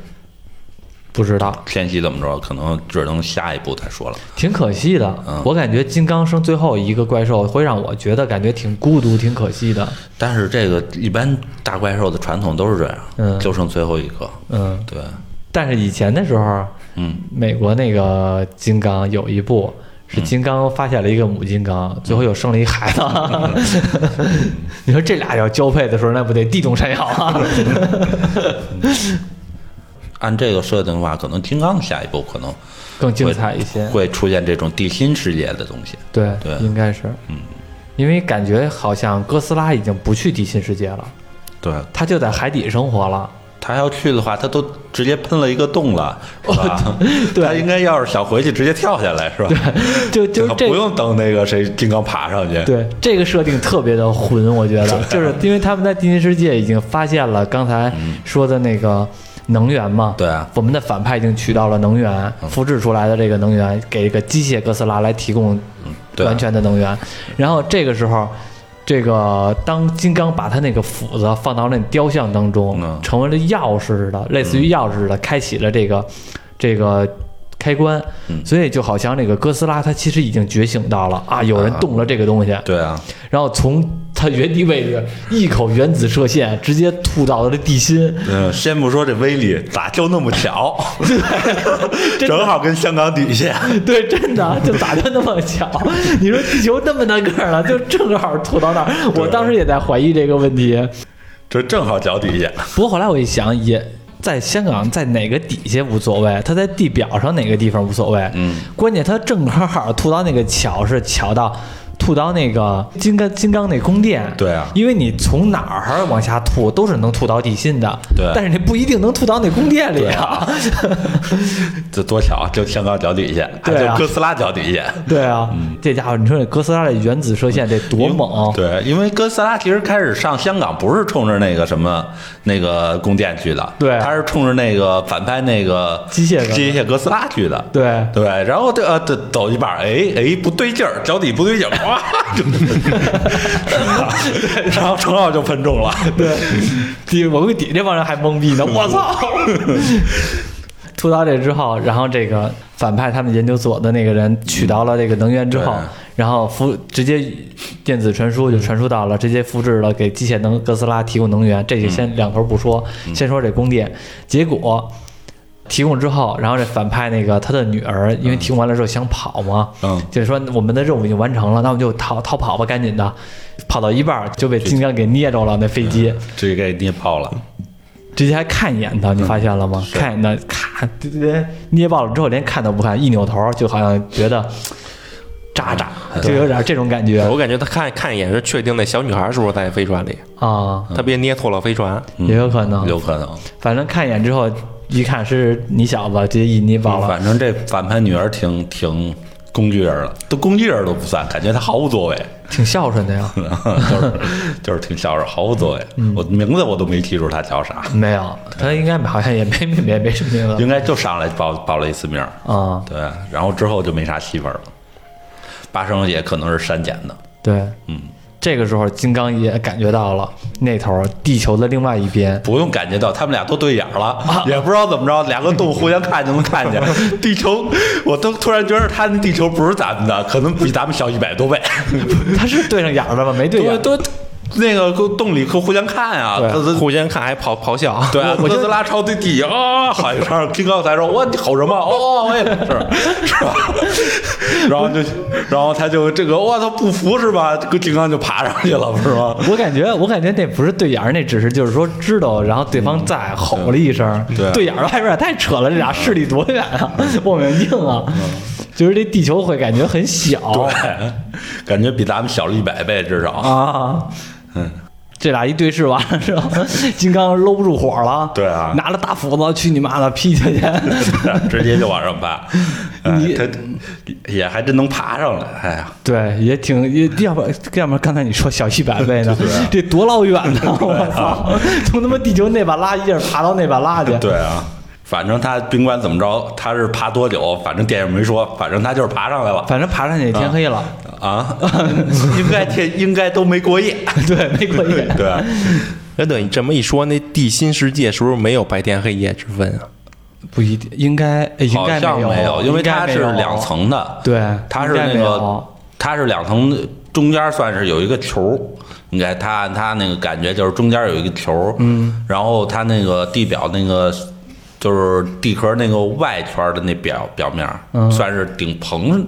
不知道，天启怎么着？可能只能下一步再说了。挺可惜的。嗯我感觉金刚生最后一个怪兽会让我觉得感觉挺孤独、挺可惜的。但是这个一般大怪兽的传统都是这样，嗯就剩最后一个。嗯，对，但是以前的时候，嗯，美国那个金刚有一部是金刚发现了一个母金刚，最后又生了一孩子。你说这俩要交配的时候，那不得地动山摇啊？按这个设定的话，可能金刚下一步可能更精彩一些。会出现这种地心世界的东西。对，对应该是，嗯，因为感觉好像哥斯拉已经不去地心世界了，对他就在海底生活了。他要去的话，他都直接喷了一个洞了，是吧？对他应该要是想回去，直接跳下来，是吧？就就这不用等那个谁金刚爬上去。对这个设定特别的混，我觉得，就是因为他们在地心世界已经发现了刚才说的那个能源嘛。对啊，我们的反派已经取到了能源，复制出来的这个能源给一个机械哥斯拉来提供完全的能源。然后这个时候，这个当金刚把他那个斧子放到那雕像当中，嗯。成为了钥匙似的，类似于钥匙似的，开启了这个这个。开关，嗯。所以就好像那个哥斯拉，它其实已经觉醒到了啊，有人动了这个东西，对啊，然后从它原地位置一口原子射线直接吐到了地心，嗯，先不说这威力，咋就那么巧？正好跟香港底下。对，真的就咋就那么巧？你说地球那么大个儿了，就正好吐到那儿。我当时也在怀疑这个问题，这正好脚底下，不过后来我一想，也在香港，在哪个底下无所谓，它在地表上哪个地方无所谓。嗯，关键它正好吐到那个巧是巧到。吐到那个金刚金刚那宫殿，对啊。因为你从哪儿往下吐都是能吐到地心的，对。但是你不一定能吐到那宫殿里啊，这多巧，就香港脚底下，还对啊。就哥斯拉脚底下。对啊，这家伙你说这哥斯拉的原子射线得多猛，对，因为哥斯拉其实开始上香港不是冲着那个什么那个宫殿去的，对。他是冲着那个反派那个机械哥机械哥斯拉去的。对。对，然后这呃这走一半，哎哎不对劲儿，脚底不对劲儿，啊，然后程老就喷中了。对，底我估计底这帮人还懵逼呢，我操！吐槽这之后，然后这个反派他们研究所的那个人取到了这个能源之后对，然后复直接电子传输就传输到了，直接复制了给机械能哥斯拉提供能源。这就先两头不说，先说这宫殿，结果。提供之后，然后这反派那个他的女儿，因为提供完了之后想跑嘛，嗯就是说我们的任务已经完成了，那我们就逃逃跑吧，赶紧的，跑到一半就被金刚给捏着了，那飞机。直接给捏爆了。直接还看一眼他，你发现了吗？看一眼他，咔，对对对，捏爆了之后连看都不看，一扭头就好像觉得渣渣，就有点这种感觉我感觉他看看一眼是确定那小女孩是不是在飞船里，啊，他别捏错了飞船。也有可能。有可能。反正看一眼之后，一看是你小子，直接一捏爆了。反正这反派女儿挺挺工具人了，都工具人都不算，感觉她毫无作为，挺孝顺的呀。就是就是挺孝顺，毫无作为。我名字我都没记住她叫啥，没有，她应该好像也没 没没没什么名字应该就上来报报了一次名儿。啊。对，然后之后就没啥戏份了。八生也可能是删减的，对，嗯，这个时候金刚也感觉到了那头地球的另外一边不用感觉到，他们俩都对眼了，也不知道怎么着，两个动物互相看就能看见。地球，我都突然觉得他那地球不是咱们的，可能比咱们小一百多倍。他是对上眼儿了吗？没对眼儿。都那个洞里可互相看啊，互相看还咆咆哮，对啊，哥斯拉朝对底啊，喊一声，金刚才说：“我你吼什么？哦，我也是，是吧？”然后就，然后他就这个，我操不服是吧？这个金刚就爬上去了，不是吗？我感觉，我感觉那不是对眼儿，那只是就是说知道，然后对方在吼了一声，对对眼儿外边儿太扯了，这俩势力多远啊，望远镜啊，就是这地球会感觉很小对，感觉比咱们小了一百倍至少。啊，这俩一对视完了之后，金刚搂不住火了，对啊。拿着大斧子去你妈的劈下去，直接就往上爬，哎你他也还真能爬上来，哎呀，对，也挺也要不要不然刚才你说小一百倍呢，这多老远呢，我操，从他妈地球那把拉一下爬到那把拉去，对啊，反正他甭管怎么着，他是爬多久，反正电影没说，反正他就是爬上来了。反正爬上去天黑了，啊，应该天应该都没过夜，对，没过夜。对啊，哎，对你这么一说，那地心世界是不是没有白天黑夜之分啊？不一定，应该呃应好该有，没有，因为它是两，层的，对，它是那个它是两层，中间算是有一个球，应该他按它那个感觉就是中间有一个球，嗯，然后它那个地表那个就是地壳那个外圈的那表表面，嗯。算是顶棚，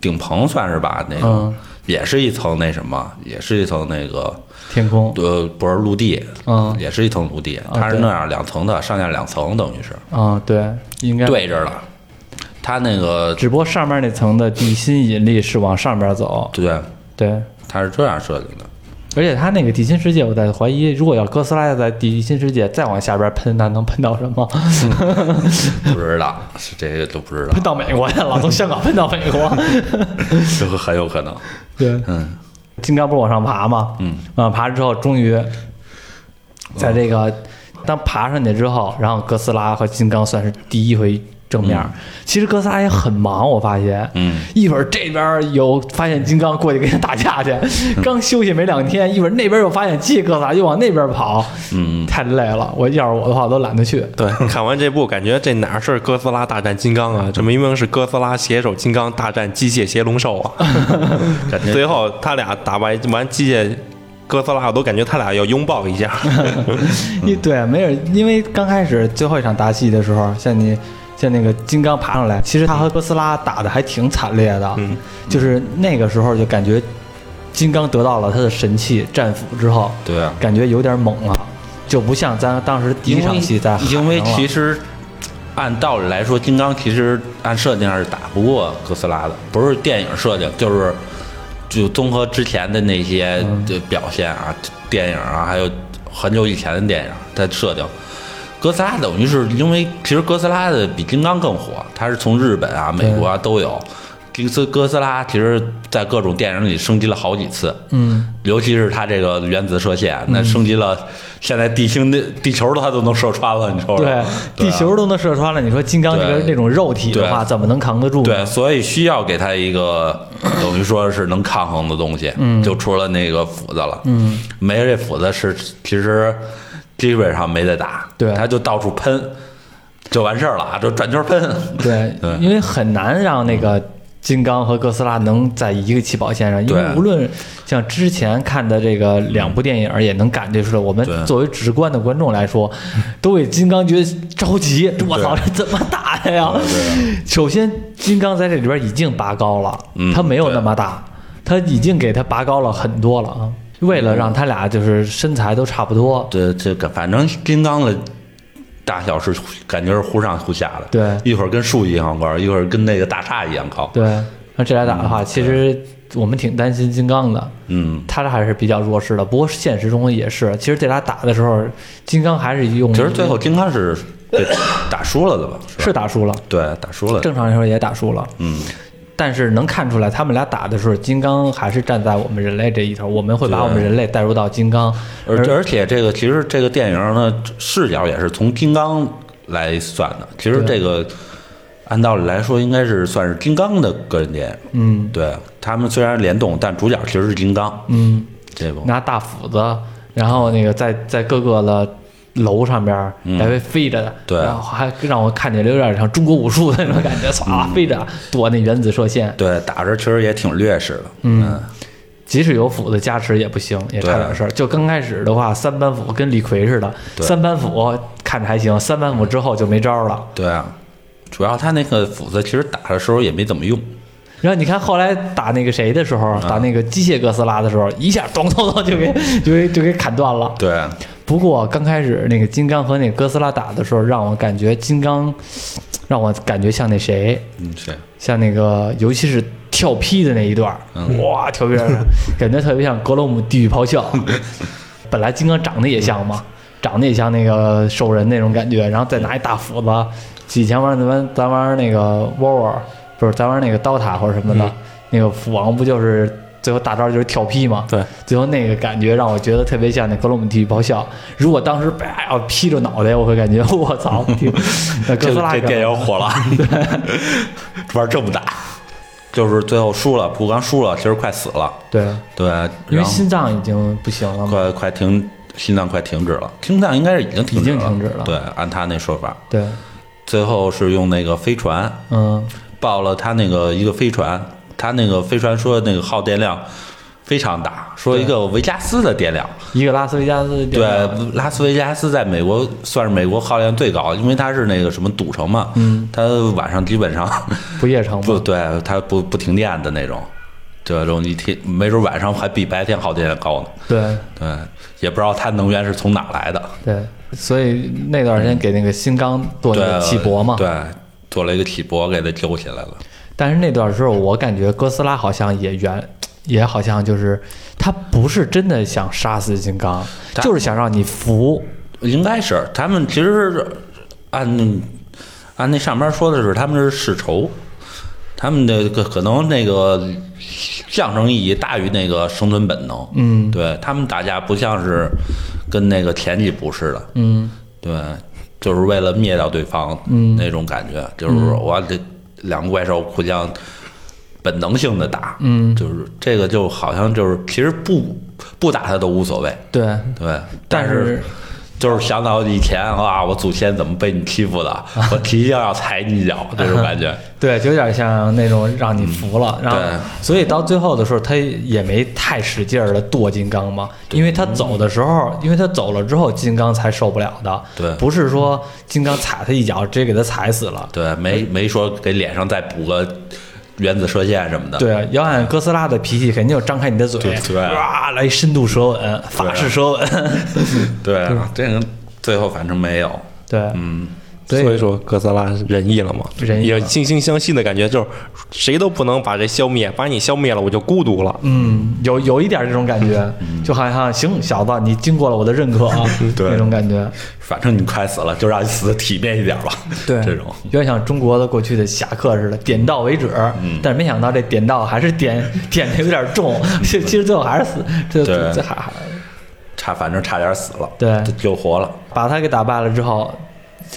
顶棚算是吧，那个、嗯。也是一层那什么，也是一层那个。天空，呃，不是陆地，嗯。也是一层陆地，它是那样两层的，上下两层，等于是。啊，对，应该，对着了。它那个只不过上面那层的地心引力是往上边走，对，对，它是这样设计的。而且它那个地心世界，我在怀疑，如果要哥斯拉在地心世界再往下边喷，那能喷到什么？不知道，是这个都不知道喷，到美国去了，从香港喷到美国。这个很有可能。对，嗯，金刚不是往上爬吗？嗯，往上爬之后，终于在这个当爬上去之后，然后哥斯拉和金刚算是第一回正面。其实哥斯拉也很忙，我发现，嗯，一会儿这边有发现金刚过去跟他打架去，刚休息没两天，一会儿那边又发现机械哥斯拉又往那边跑，嗯，太累了。我要是我的话，我都懒得去。对，看完这部感觉这哪是哥斯拉大战金刚啊？这明明是哥斯拉携手金刚大战机械邪龙兽啊！感觉最后他俩打败完机械哥斯拉，我都感觉他俩要拥抱一下。一对，没有，因为刚开始最后一场打戏的时候，像你像那个金刚爬上来，其实他和哥斯拉打的还挺惨烈的，嗯，就是那个时候就感觉金刚得到了他的神器战斧之后，对啊，感觉有点猛了，就不像咱当时第一场戏在因为其实按道理来说，金刚其实按设定上是打不过哥斯拉的，不是电影设定，就是就综合之前的那些的表现啊，电影啊，还有很久以前的电影，它设定。哥斯拉等于是因为其实哥斯拉的比金刚更火，它是从日本啊、美国啊都有，金斯哥斯拉其实在各种电影里升级了好几次，嗯，尤其是它这个原子射线，那升级了，现在地星的地球它都能射穿了，你说说？对，对啊地球都能射穿了，你说金刚这个对那种肉体的话，怎么能扛得住？对，所以需要给它一个等于说是能抗衡的东西，嗯，就除了那个斧子了，嗯，没了这斧子是其实基本上没得打，对。他就到处喷就完事儿了，就转圈喷，对 对。因为很难让那个金刚和哥斯拉能在一个起跑线上，因为无论像之前看的这个两部电影，也能感觉出来，我们作为直观的观众来说，都为金刚觉得着急。我操，这怎么打的呀？首先，金刚在这里边已经拔高了，嗯他没有那么大，他已经给他拔高了很多了啊。为了让他俩就是身材都差不多，对这个反正金刚的大小是感觉是忽上忽下的，对。一会儿跟树一样高，一会儿跟那个大厦一样高，对，那这俩打的话，其实我们挺担心金刚的。嗯，他还是比较弱势的，不过现实中也是。其实这俩打的时候，金刚还是用，其实最后金刚是对打输了的吧？是吧？是打输了，对打输了，正常来说也打输了。嗯，但是能看出来，他们俩打的时候，金刚还是站在我们人类这一头，我们会把我们人类带入到金刚，而而且这个其实这个电影呢视角也是从金刚来算的，其实这个按道理来说应该是算是金刚的个人电影，嗯。对他们虽然联动，但主角其实是金刚，嗯，这不拿大斧子，然后那个在在各个的楼上边来回飞着的，然后还让我看起来有点像中国武术的那种感觉，唰飞着躲那原子射线。对打着其实也挺劣势的，嗯。即使有斧子加持也不行，也差点事儿。就刚开始的话，三板斧跟李逵似的，对。三板斧看着还行，三板斧之后就没招了。对啊，主要他那个斧子其实打的时候也没怎么用，然后你看后来打那个谁的时候，打那个机械哥斯拉的时候，一下咚咚咚就给就给就给砍断了。对，不过刚开始那个金刚和那个哥斯拉打的时候，让我感觉金刚让我感觉像那谁，嗯谁，像那个尤其是跳劈的那一段儿，哇，跳劈儿感觉特别像格罗姆地狱咆哮。本来金刚长得也像嘛，长得也像那个兽人那种感觉，然后再拿一大斧子。以前玩咱们咱玩那个 War，不是咱玩那个刀塔或者什么的，那个斧王不就是最后大招就是跳劈嘛？对，最后那个感觉让我觉得特别像那格罗姆地狱咆哮。如果当时啪要劈着脑袋，我会感觉我操，那哥这斯拉这电影火了，玩这么大，就是最后输了，不光输了，其实快死了，对，对，因为心脏已经不行了嘛。快快停，心脏快停止了，心脏应该是已经停止了，已经停止了对，按他那说法，对，最后是用那个飞船嗯，爆了他那个一个飞船，他那个飞船说那个耗电量非常大，说一个维加斯的电量，一个拉斯维加斯的电对，拉斯维加斯在美国算是美国耗电最高，因为它是那个什么赌城嘛，嗯，它晚上基本上不夜城嘛，不 对，它不不停电的那种，这种一天没准晚上还比白天耗电量高呢。对。对，也不知道它能源是从哪来的。对，所以那段时间给那个新钢做那对，个起搏嘛，对，做了一个起搏，给它揪起来了。但是那段时候我感觉哥斯拉好像也原。也好像就是他不是真的想杀死金刚，就是想让你服。应该是他们其实是按按那上面说的是他们是世仇，他们的可可能那个象征意义大于那个生存本能。嗯对他们打架不像是跟那个前几部似的，嗯对，就是为了灭掉对方，嗯那种感觉，就是我这两个怪兽互相本能性的打，嗯，就是这个就好像就是其实不不打他都无所谓，对，对，但是就是想到以前啊，我祖先怎么被你欺负的，我提定要踩你一脚，这种感觉。对，就有点像那种让你服了，然后对所以到最后的时候，他也没太使劲儿的剁金刚嘛，因为他走的时候，因为他走了之后，金刚才受不了的，对不是说金刚踩他一脚直接给他踩死了。对，没没说给脸上再补个原子射线什么的。对，要按哥斯拉的脾气，肯定就张开你的嘴，对对哇，来深度舌吻，法式舌吻。对，这个最后反正没有。对，嗯，对所以说哥斯拉仁义了嘛，仁义了也惺惺相惜的感觉，就是谁都不能把这消灭，把你消灭了，我就孤独了。嗯，有有一点这种感觉，就好像行小子，你经过了我的认可啊，对那种感觉。反正你快死了，就让你死的体面一点吧。对，这种有点像中国的过去的侠客似的，点到为止。嗯但是没想到这点到还是点 点的有点重，其其实最后还是死，这对这还还差，反正差点死了，对就救活了。把他给打败了之后，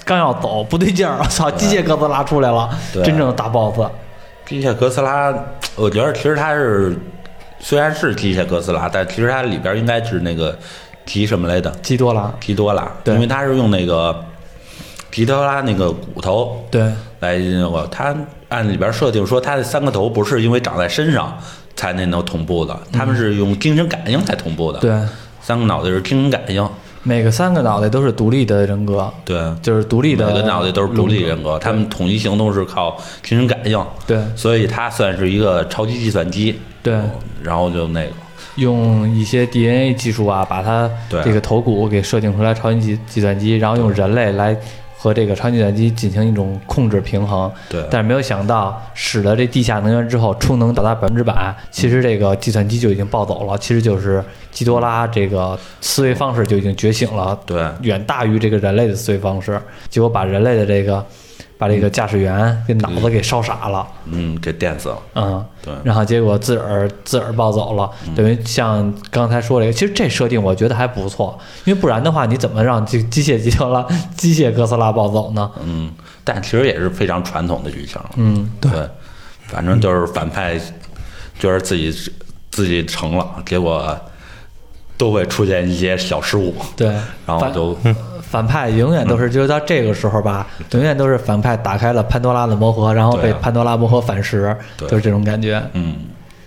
刚要走不对劲儿，我操，机械哥斯拉出来了，真正的大 boss。机械哥斯拉，我觉得其实它是虽然是机械哥斯拉，但其实它里边应该是那个提什么来的？基多拉，提多拉，对。因为它是用那个提多拉那个骨头对。来那个，它按里边设定说，它的三个头不是因为长在身上才那能同步的，他们是用精神感应才同步的。，对，三个脑袋是精神感应，每个三个脑袋都是独立的人格，对，就是独立的每个脑袋都是独立人格，他们统一行动是靠精神感应，对。所以它算是一个超级计算机。对，然后就那个，用一些 DNA 技术啊，把它这个头骨给设定出来超级计计算机，然后用人类来和这个超级计算机进行一种控制平衡。对但是没有想到，使得这地下能源之后，充能达到百分之百，其实这个计算机就已经暴走了。其实就是基多拉这个思维方式就已经觉醒了，对远大于这个人类的思维方式，结果把人类的这个把这个驾驶员给脑子给烧傻了。嗯，给电死了。嗯，对然后结果自个儿自个儿暴走了，等于像刚才说这个，其实这设定我觉得还不错，因为不然的话，你怎么让这机械基特拉、机械哥斯拉暴走呢？嗯，但其实也是非常传统的剧情。嗯，对，反正就是反派觉得自己自己成了，结果都会出现一些小失误，对，然后反就反派永远都是，就是到这个时候吧，永远都是反派打开了潘多拉的魔盒，然后被潘多拉魔盒反噬，对就是这种感觉。嗯，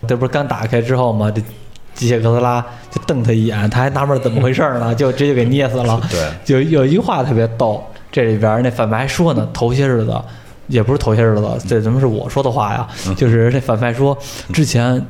这不是刚打开之后吗？这机械哥斯拉就瞪他一眼，他还纳闷怎么回事呢，就直接给捏死了。对。有有一句话特别逗，这里边那反派还说呢，头些日子也不是头些日子，这怎么是我说的话呀？就是这反派说，之前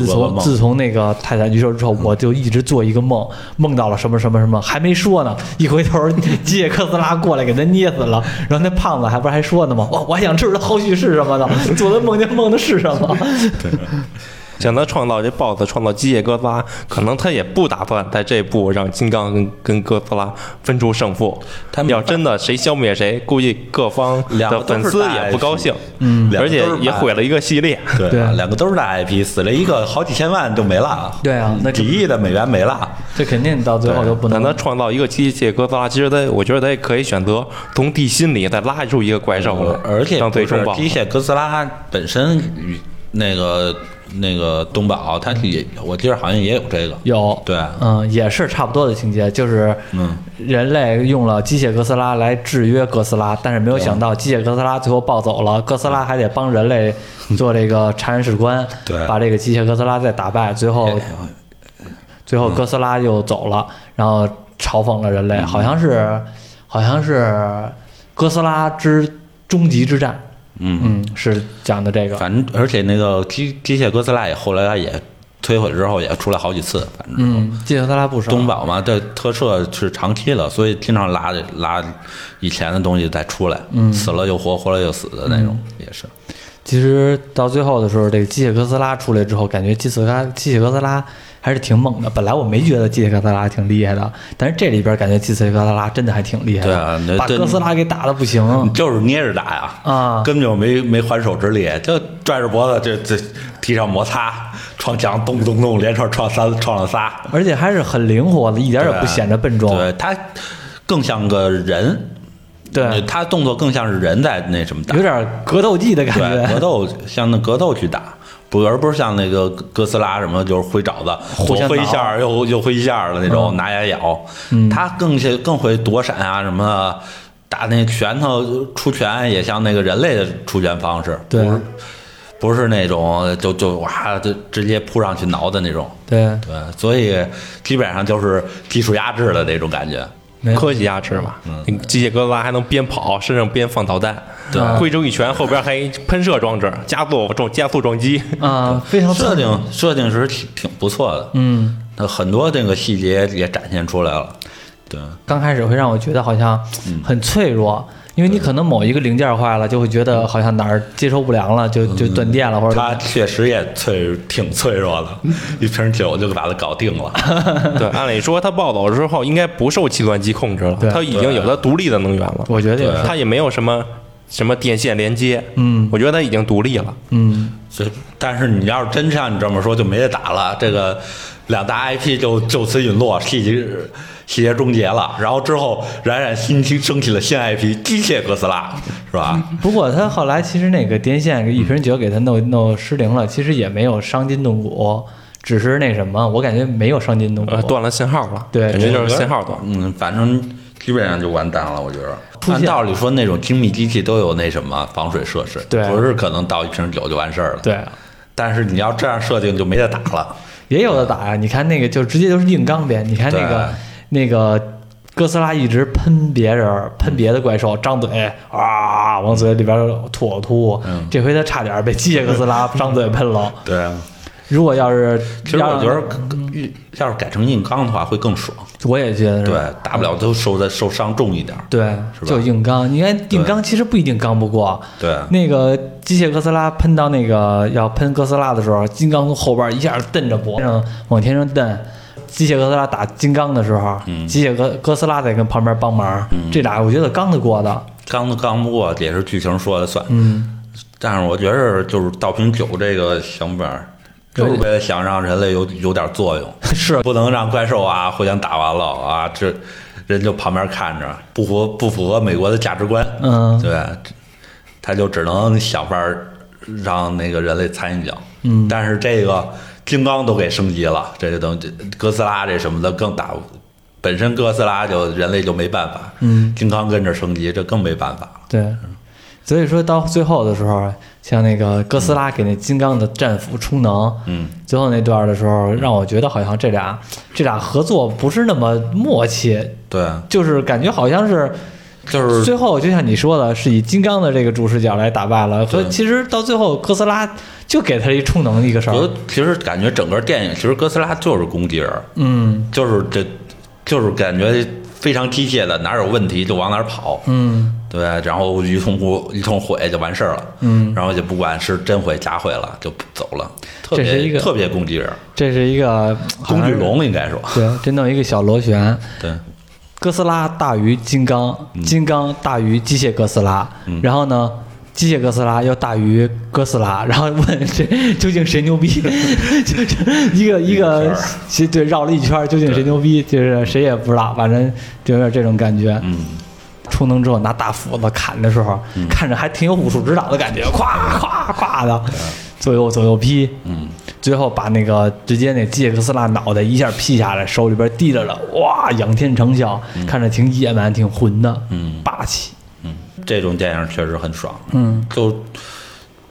自从自从那个泰坦巨兽之后，我就一直做一个梦，梦到了什么什么什么，还没说呢，一回头机械哥斯拉过来给他捏死了，然后那胖子还不是还说呢吗？我我还想知道后续是什么呢？做的梦见梦的是什么？像他创造这 BOSS，创造机械哥斯拉，可能他也不打算在这步让金刚跟跟哥斯拉分出胜负。他们要真的谁消灭谁，估计各方的粉丝也不高兴，嗯而且也毁了一个系列。对对两个都是大 IP，死了一个好几千万就没了，对啊，那几亿的美元没了。这肯定到最后都不能那他创造一个机械哥斯拉，其实他，我觉得他也可以选择从地心里再拉出一个怪兽来，而且当最终。机械哥斯拉本身与那个那个东宝，它也我记得好像也有这个。有。对。嗯，也是差不多的情节，就是嗯。人类用了机械哥斯拉来制约哥斯拉，但是没有想到机械哥斯拉最后暴走了，哥斯拉还得帮人类做这个铲屎官，对。把这个机械哥斯拉再打败，最后最后哥斯拉又走了，然后嘲讽了人类，好像是好像是哥斯拉之终极之战，嗯，嗯，是讲的这个，反正而且那个机机械哥斯拉也后来也摧毁之后也出来好几次，反正。嗯，机械哥斯拉不少，东宝嘛，这特摄是长期了，所以经常拉拉以前的东西再出来，嗯。死了又活，活了又死的那种，也是。其实到最后的时候，这个机械哥斯拉出来之后，感觉机械哥机械哥斯拉还是挺猛的。本来我没觉得机械哥斯拉挺厉害的，但是这里边感觉机械哥斯拉真的还挺厉害的，对啊把哥斯拉给打的不行就是捏着打呀，啊！根本就没没还手之力，就拽着脖子这这地上摩擦，撞墙咚咚咚，连串撞三撞了仨，而且还是很灵活的，一点也不显得笨重。对他更像个人，对他动作更像是人在那什么打有，点格斗技的感觉，格。斗像那格斗去打。不，而不是像那个哥斯拉什么，就是挥爪子，挥一下儿又又挥一下儿的那种，拿牙咬。嗯他更像更会躲闪啊什么的，打那拳头出拳也像那个人类的出拳方式，不是不是那种就就哇就直接扑上去挠的那种。对，对，所以基本上就是技术压制的那种感觉。没科技压制嘛，嗯。机械哥斯拉还能边跑，身上边放导弹，对。挥出一拳，后边还一喷射装置，加速撞加速撞击，啊，非常设定设定是挺挺不错的，嗯。那很多这个细节也展现出来了。对，刚开始会让我觉得好像嗯。很脆弱，因为你可能某一个零件坏了，就会觉得好像哪儿接收不良了，就就断电了，或者它确实也脆，挺脆弱的，一瓶酒就把它搞定了。对，按理说它暴走之后应该不受计算机控制了，它已经有它独立的能源了，我觉得，它也没有什么什么电线连接，嗯我觉得它已经独立了。嗯，所以但是你要是真像你这么说，就没得打了。这个两大 IP 就就此陨落，系列系列终结了。然后之后冉冉新起升起了新 IP 机械哥斯拉，是吧？不过他后来其实那个电线一瓶酒给他弄弄失灵了，其实也没有伤筋动骨，只是那什么，我感觉没有伤筋动骨呃，，断了信号了，对感觉就是信号断。嗯，反正基本上就完蛋了，我觉得。按道理说，那种精密机器都有那什么防水设施，对不是可能倒一瓶酒就完事儿了。，对，但是你要这样设定，就没得打了。也有的打呀。你看那个就直接就是硬钢边，你看那个那个哥斯拉一直喷别人，喷别的怪兽，张嘴啊往嘴里边吐呕吐，嗯这回他差点被机械哥斯拉张嘴喷了。对啊，如果要是，其实我觉得嗯要是改成硬刚的话会更爽。我也觉得是对，大不了都受的受伤重一点儿。对，是吧就硬刚。你看硬刚其实不一定刚不过。对，那个机械哥斯拉喷到那个要喷哥斯拉的时候，金刚从后边一下蹬着脖子上往天上蹬。机械哥斯拉打金刚的时候，嗯。机械哥哥斯拉在跟旁边帮忙，这俩我觉得刚得过的。刚都刚不过，也是剧情说了算。嗯，但是我觉得就是倒瓶酒这个想法儿，就是为了想让人类有有点作用，是。不能让怪兽啊互相打完了啊，这人就旁边看着，不符不符合美国的价值观。嗯。对，他就只能想法儿让那个人类参一脚。嗯。但是这个金刚都给升级了，这个东西哥斯拉这什么的更打，本身哥斯拉就人类就没办法，嗯，金刚跟着升级，这更没办法了。对。所以说到最后的时候，像那个哥斯拉给那金刚的战斧充能，嗯，最后那段的时候，让我觉得好像这俩这俩合作不是那么默契，对，就是感觉好像是就是最后就像你说的，是以金刚的这个主视角来打败了，和对其实到最后哥斯拉就给他一充能的一个事儿我，其实感觉整个电影，其实哥斯拉就是攻击人，嗯。就是这，就是感觉非常机械的，哪有问题就往哪儿跑，嗯。对，然后一通呼一通毁就完事儿了，嗯，然后就不管是真毁假毁了就走了，特这是一个特别攻击人，这是一个工具龙应该说，对，这弄一个小螺旋，对，哥斯拉大于金刚，嗯。金刚大于机械哥斯拉，然后呢？机械哥斯拉要大于哥斯拉，然后问谁究竟谁牛逼？就是一个一个，其对绕了一圈，究竟谁牛逼？就是谁也不知道，反正就有点这种感觉。嗯，充能之后拿大斧子砍的时候，看着还挺有武术指导的感觉，咵咵咵的，左右左右劈，嗯，最后把那个直接那机械哥斯拉脑袋一下劈下来，手里边提着了，哇，仰天长啸，看着挺野蛮，挺混的，嗯。霸气，嗯，这种电影确实很爽，嗯，就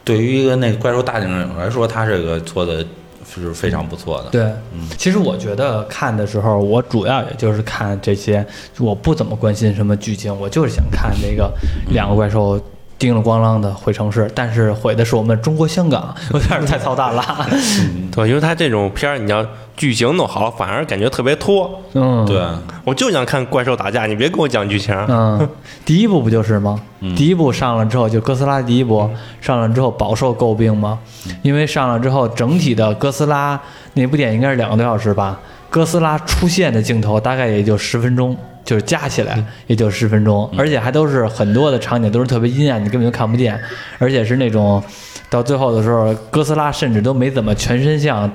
对于一个那个怪兽大电影来说，他这个做的是非常不错的，对，嗯其实我觉得看的时候，我主要也就是看这些，我不怎么关心什么剧情，我就是想看那个两个怪兽。叮了咣啷的毁城市，但是毁的是我们中国香港，有点太操蛋了。对，因为他这种片儿，你要剧情弄好，反而感觉特别拖。嗯，对，我就想看怪兽打架，你别跟我讲剧情。嗯，第一部不就是吗？第一部上了之后，就哥斯拉第一部上了之后饱受诟病吗？因为上了之后，整体的哥斯拉那部电影应该是两个多小时吧，哥斯拉出现的镜头大概也就十分钟。就是加起来也就十分钟，而且还都是很多的场景都是特别阴暗，你根本就看不见，而且是那种到最后的时候，哥斯拉甚至都没怎么全身像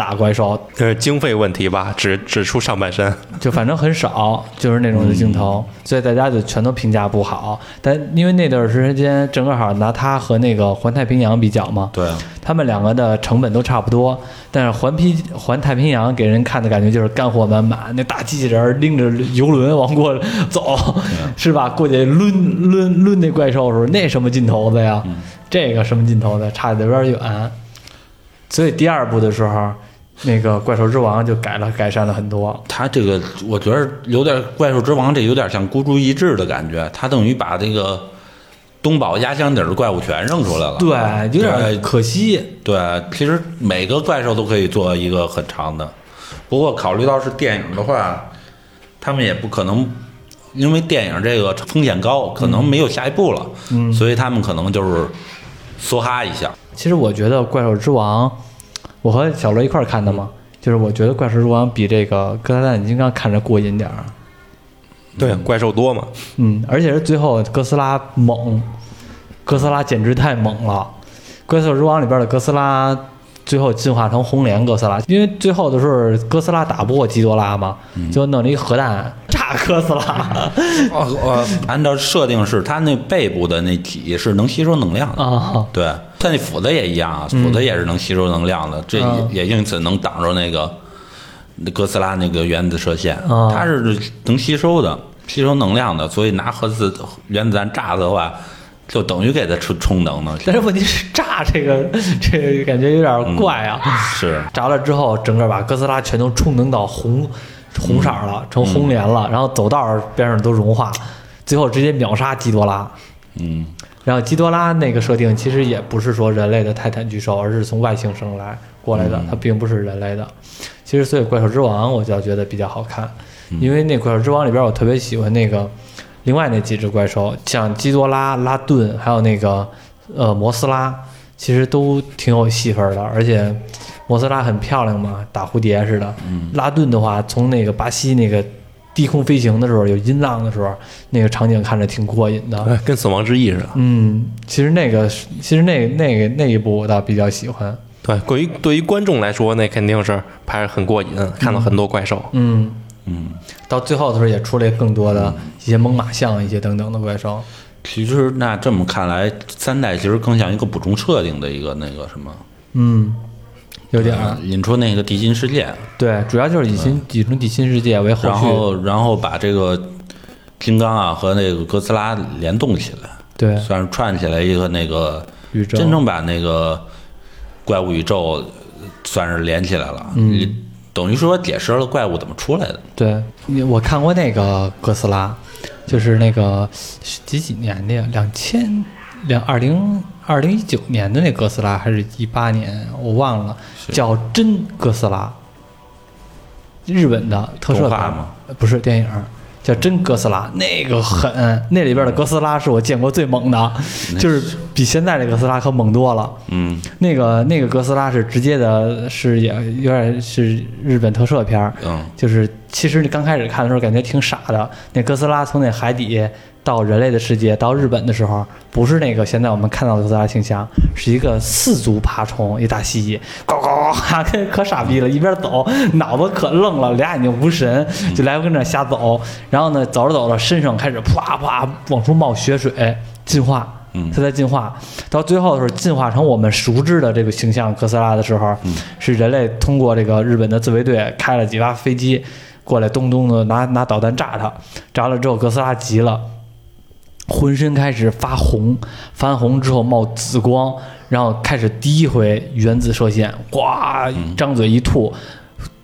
打怪兽，这是经费问题吧？只只出上半身。就反正很少，就是那种的镜头，所以大家就全都评价不好。但因为那段时间正好拿它和那个环太平洋比较嘛，对，他们两个的成本都差不多，但是环皮环太平洋给人看的感觉就是干货满满，那大机器人拎着游轮往过走，是吧？过去抡抡抡那怪兽的时候，那什么劲头子呀？这个什么劲头子，差的有点远。所以第二部的时候，那个怪兽之王就改了，改善了很多。他这个我觉得有点怪兽之王，这有点像孤注一掷的感觉，他等于把这个东宝压箱底儿的怪物全扔出来了。对，有点对可惜。对，其实每个怪兽都可以做一个很长的，不过考虑到是电影的话，他们也不可能，因为电影这个风险高，可能没有下一步了，嗯所以他们可能就是梭哈一下。其实我觉得《怪兽之王》，我和小罗一块儿看的嘛，就是我觉得《怪兽之王》比这个《哥斯拉大战金刚》看着过瘾点儿。对，怪兽多嘛，嗯，而且是最后哥斯拉猛，哥斯拉简直太猛了。《怪兽之王》里边的哥斯拉最后进化成红莲哥斯拉，因为最后的时候哥斯拉打不过基多拉嘛，就弄了一个核弹炸哥斯拉哦，哦，按照设定是它那背部的那体是能吸收能量的，啊！对，它那斧子也一样啊，斧子也是能吸收能量的，这嗯。也也因此能挡着那个那哥斯拉那个原子射线，啊它是能吸收的，吸收能量的，所以拿核子原子弹炸的话，就等于给它充充能呢。但是问题是炸这个 这个感觉有点怪啊。是，炸了之后，整个把哥斯拉全都充能到红红色了，成红莲了，然后走道儿边上都融化，最后直接秒杀基多拉。嗯，然后基多拉那个设定其实也不是说人类的泰坦巨兽，而是从外星生来过来的，它并不是人类的。其实所以怪兽之王我就觉得比较好看，因为那怪兽之王里边我特别喜欢那个另外那几只怪兽，像基多拉、拉顿，还有那个呃摩斯拉，其实都挺有戏份的，而且摩斯拉很漂亮嘛，打蝴蝶似的。拉顿的话，从那个巴西那个低空飞行的时候，有音浪的时候，那个场景看着挺过瘾的。哎跟死亡之翼似的。嗯，其实那个是，其实那那个那一部我倒比较喜欢。对，对于对于观众来说，那肯定是拍着很过瘾，看到很多怪兽。嗯嗯，到最后的时候也出来更多的一些猛犸象、一些等等的怪兽。其实那这么看来，三代其实更像一个补充设定的一个那个什么，嗯，有点儿。引出那个地心世界，对，主要就是以新引出地心世界为后然续。后然后把这个金刚啊和那个哥斯拉联动起来，对，算是串起来一个那个宇宙真正把那个怪物宇宙算是连起来了，嗯，等于说解释了怪物怎么出来的。对，你我看过那个哥斯拉，就是那个是几几年的呀？两千两二零二零一九年的那哥斯拉，还是一八年？我忘了，叫真哥斯拉，日本的特摄片吗？呃不是电影。叫真哥斯拉，那个狠，那里边的哥斯拉是我见过最猛的，就是比现在这哥斯拉可猛多了。嗯那个那个哥斯拉是直接的，是也有点是日本特摄片儿，嗯就是其实你刚开始看的时候感觉挺傻的。那哥斯拉从那海底到人类的世界到日本的时候，不是那个现在我们看到的哥斯拉形象，是一个四足爬虫，一大蜥蜴，呱呱呱呱，可可傻逼了，一边走脑子可愣了，俩眼睛无神，就来回跟那瞎走。然后呢，走着走着，身上开始啪啪往出冒血水，进化。嗯它在进化，到最后的时候，进化成我们熟知的这个形象哥斯拉的时候，是人类通过这个日本的自卫队开了几架飞机过来，咚咚的拿拿导弹炸它，炸了之后，哥斯拉急了，浑身开始发红，发红之后冒紫光，然后开始第一回原子射线，呱，张嘴一吐。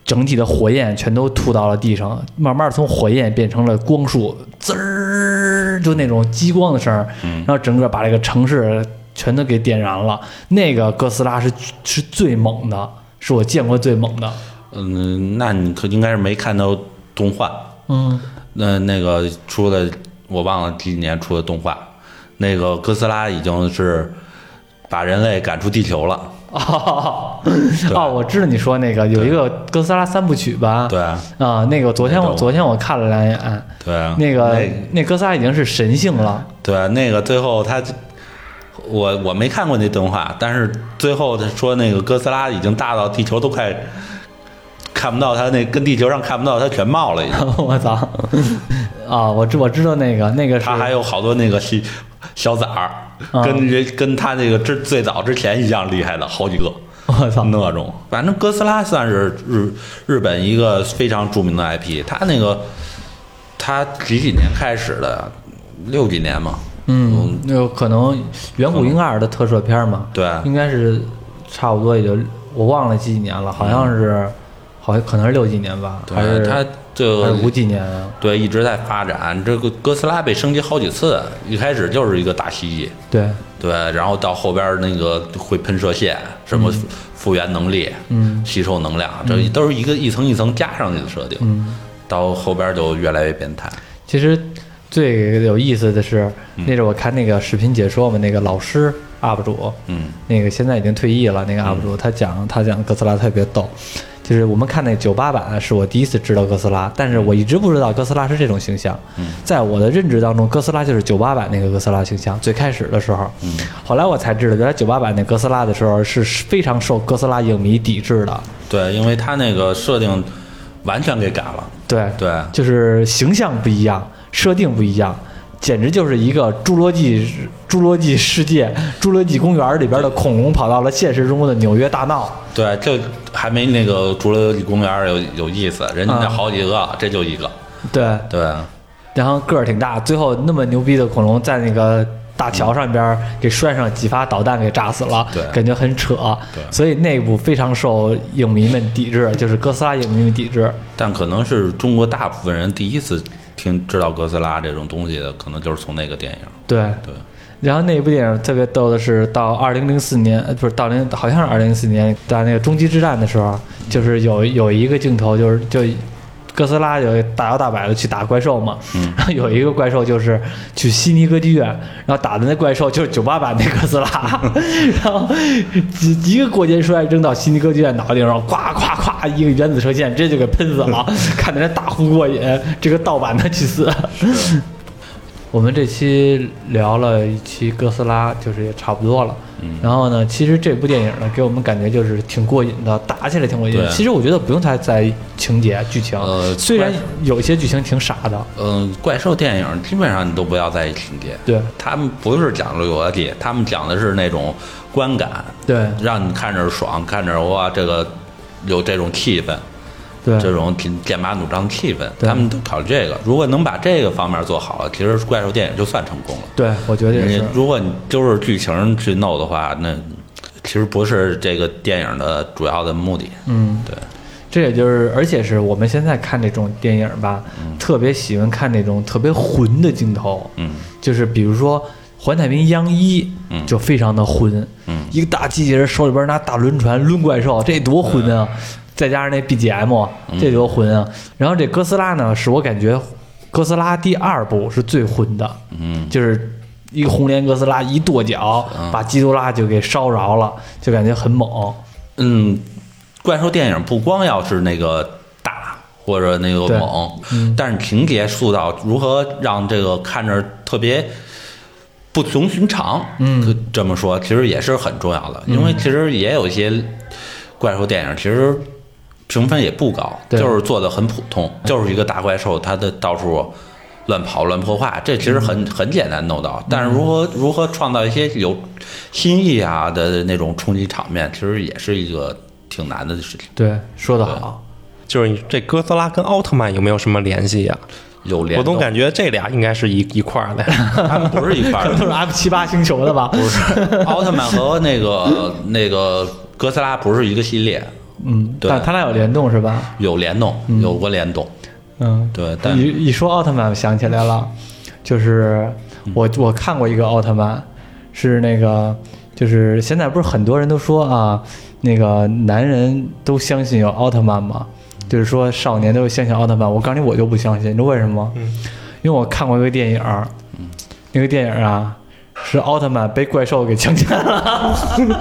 整体的火焰全都吐到了地上，慢慢从火焰变成了光束，滋儿，就那种激光的声儿，然后整个把这个城市全都给点燃了。那个哥斯拉是是最猛的，是我见过最猛的。嗯，那你可应该是没看到动画，嗯，那那个出的我忘了几几年出的动画，那个哥斯拉已经是把人类赶出地球了。哦，哦，我知道你说那个有一个哥斯拉三部曲吧？对啊，那个昨天我昨天我看了两眼，对，那个那那哥斯拉已经是神性了。对那个最后他，我我没看过那动画，但是最后他说那个哥斯拉已经大到地球都快看不到他那跟地球上看不到他全貌了已经。我操！啊，我知我知道那个那个是他还有好多那个小小崽儿，啊跟人跟他那个之最早之前一样厉害的好几个。我操，那种，反正哥斯拉算是日日本一个非常著名的 IP。它那个，它几几年开始的？六几年嘛。嗯，有可能远古婴儿的特摄片嘛？对应该是差不多也就我忘了几几年了，好像是，好像可能是六几年吧，还是对，它这个五几年啊？对一直在发展。这个哥斯拉被升级好几次，一开始就是一个大蜥蜴，对，对，然后到后边那个会喷射线，什么复原能力，嗯吸收能量，这都是一个一层一层加上去的设定。嗯，到后边就越来越变态。其实最有意思的是，嗯那阵儿我看那个视频解说嘛，那个老师 UP 主，嗯，那个现在已经退役了，那个 UP 主他讲他讲哥斯拉特别逗，就是我们看那九八版是我第一次知道哥斯拉，但是我一直不知道哥斯拉是这种形象。在我的认知当中，哥斯拉就是九八版那个哥斯拉形象，最开始的时候。后来我才知道，原来九八版那哥斯拉的时候是非常受哥斯拉影迷抵制的。对，因为他那个设定完全给改了。对对就是形象不一样，设定不一样，简直就是一个侏罗纪侏罗纪世界、侏罗纪公园里边的恐龙跑到了现实中的纽约大闹。对，这还没那个侏罗纪公园有有意思，人家好几个，这就一个。对，对，然后个儿挺大，最后那么牛逼的恐龙在那个大桥上边给拴上几发导弹给炸死了，对感觉很扯。对所以那部非常受影迷们抵制，就是哥斯拉影迷们抵制。但可能是中国大部分人第一次听知道哥斯拉这种东西的，可能就是从那个电影。对对，然后那部电影特别逗的是，到二零零四年，呃不是到零，好像是二零零四年，在那个终极之战的时候，就是有有一个镜头，就是就哥斯拉就大摇大摆的去打怪兽嘛，然后有一个怪兽就是去悉尼歌剧院，然后打的那怪兽就是九八版那哥斯拉，然后一一个过肩摔扔到悉尼歌剧院脑袋顶上，咵咵咵一个原子射线直接就给喷死了，看的人大呼过瘾，这个盗版的去死。我们这期聊了一期哥斯拉，就是也差不多了。嗯然后呢，其实这部电影呢，给我们感觉就是挺过瘾的，打起来挺过瘾对。其实我觉得不用太在意情节、剧情，呃虽然怪有些剧情挺傻的。嗯，怪兽电影基本上你都不要在意情节，对他们不是讲逻辑，他们讲的是那种观感，对让你看着爽，看着哇，这个有这种气氛，对这种挺剑拔弩张的气氛，对他们都考虑这个。如果能把这个方面做好了，其实怪兽电影就算成功了。对，我觉得也是你。如果你就是剧情去弄的话，那其实不是这个电影的主要的目的。嗯，对，这也就是，而且是我们现在看这种电影吧，特别喜欢看那种特别混的镜头。嗯就是比如说《环太平洋一》，嗯就非常的混，嗯一个大机器人手里边拿大轮船抡怪兽，这多混啊！再加上那 BGM，这多混啊！然后这哥斯拉呢，是我感觉哥斯拉第二部是最混的，嗯，就是一个红莲哥斯拉一跺脚，把基多拉就给烧着了，就感觉很猛。嗯，怪兽电影不光要是那个大或者那个对猛，但是情节塑造如何让这个看着特别不同寻常，嗯。可这么说其实也是很重要的，因为其实也有一些怪兽电影其实评分也不高，对就是做的很普通，就是一个大怪兽，它的到处。乱跑乱破坏，这其实很、嗯很简单弄到，但是如何如何创造一些有新意啊的那种冲击场面，其实也是一个挺难的事情。对，说得好。就是你这哥斯拉跟奥特曼有没有什么联系呀、有联动，我总感觉这俩应该是一一块儿的。他们不是一块儿 都是的，F 七八星球的吧？不是奥特曼和那个那个哥斯拉不是一个系列，嗯，对但他俩有联动是吧？有联动，有过联动，嗯，对，但一一说奥特曼，我想起来了，就是我我看过一个奥特曼，是那个就是现在不是很多人都说啊，那个男人都相信有奥特曼吗？就是说少年都相信奥特曼，我告诉你，我就不相信，你知道为什么吗？因为我看过一个电影，那个电影啊。是奥特曼被怪兽给强奸了，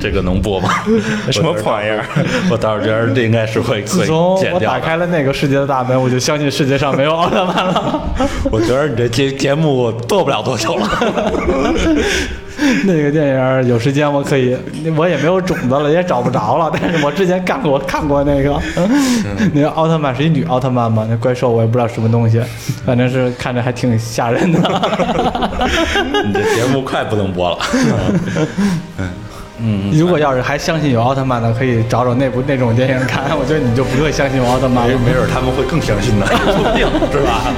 这个能播吗？什么破玩意儿？我倒是觉得这应该是会会自从剪掉的。我打开了那个世界的大门，我就相信世界上没有奥特曼了。我觉得你这节节目做不了多久了。那个电影有时间我可以，我也没有种子了，也找不着了。但是我之前干过看过那个，那个奥特曼是一女奥特曼嘛，那怪兽我也不知道什么东西，反正是看着还挺吓人的。你这节目快不能播了。嗯如果要是还相信有奥特曼的，可以找找那部那种电影看。我觉得你就不会相信有奥特曼了。没没准他们会更相信呢，说不定是吧？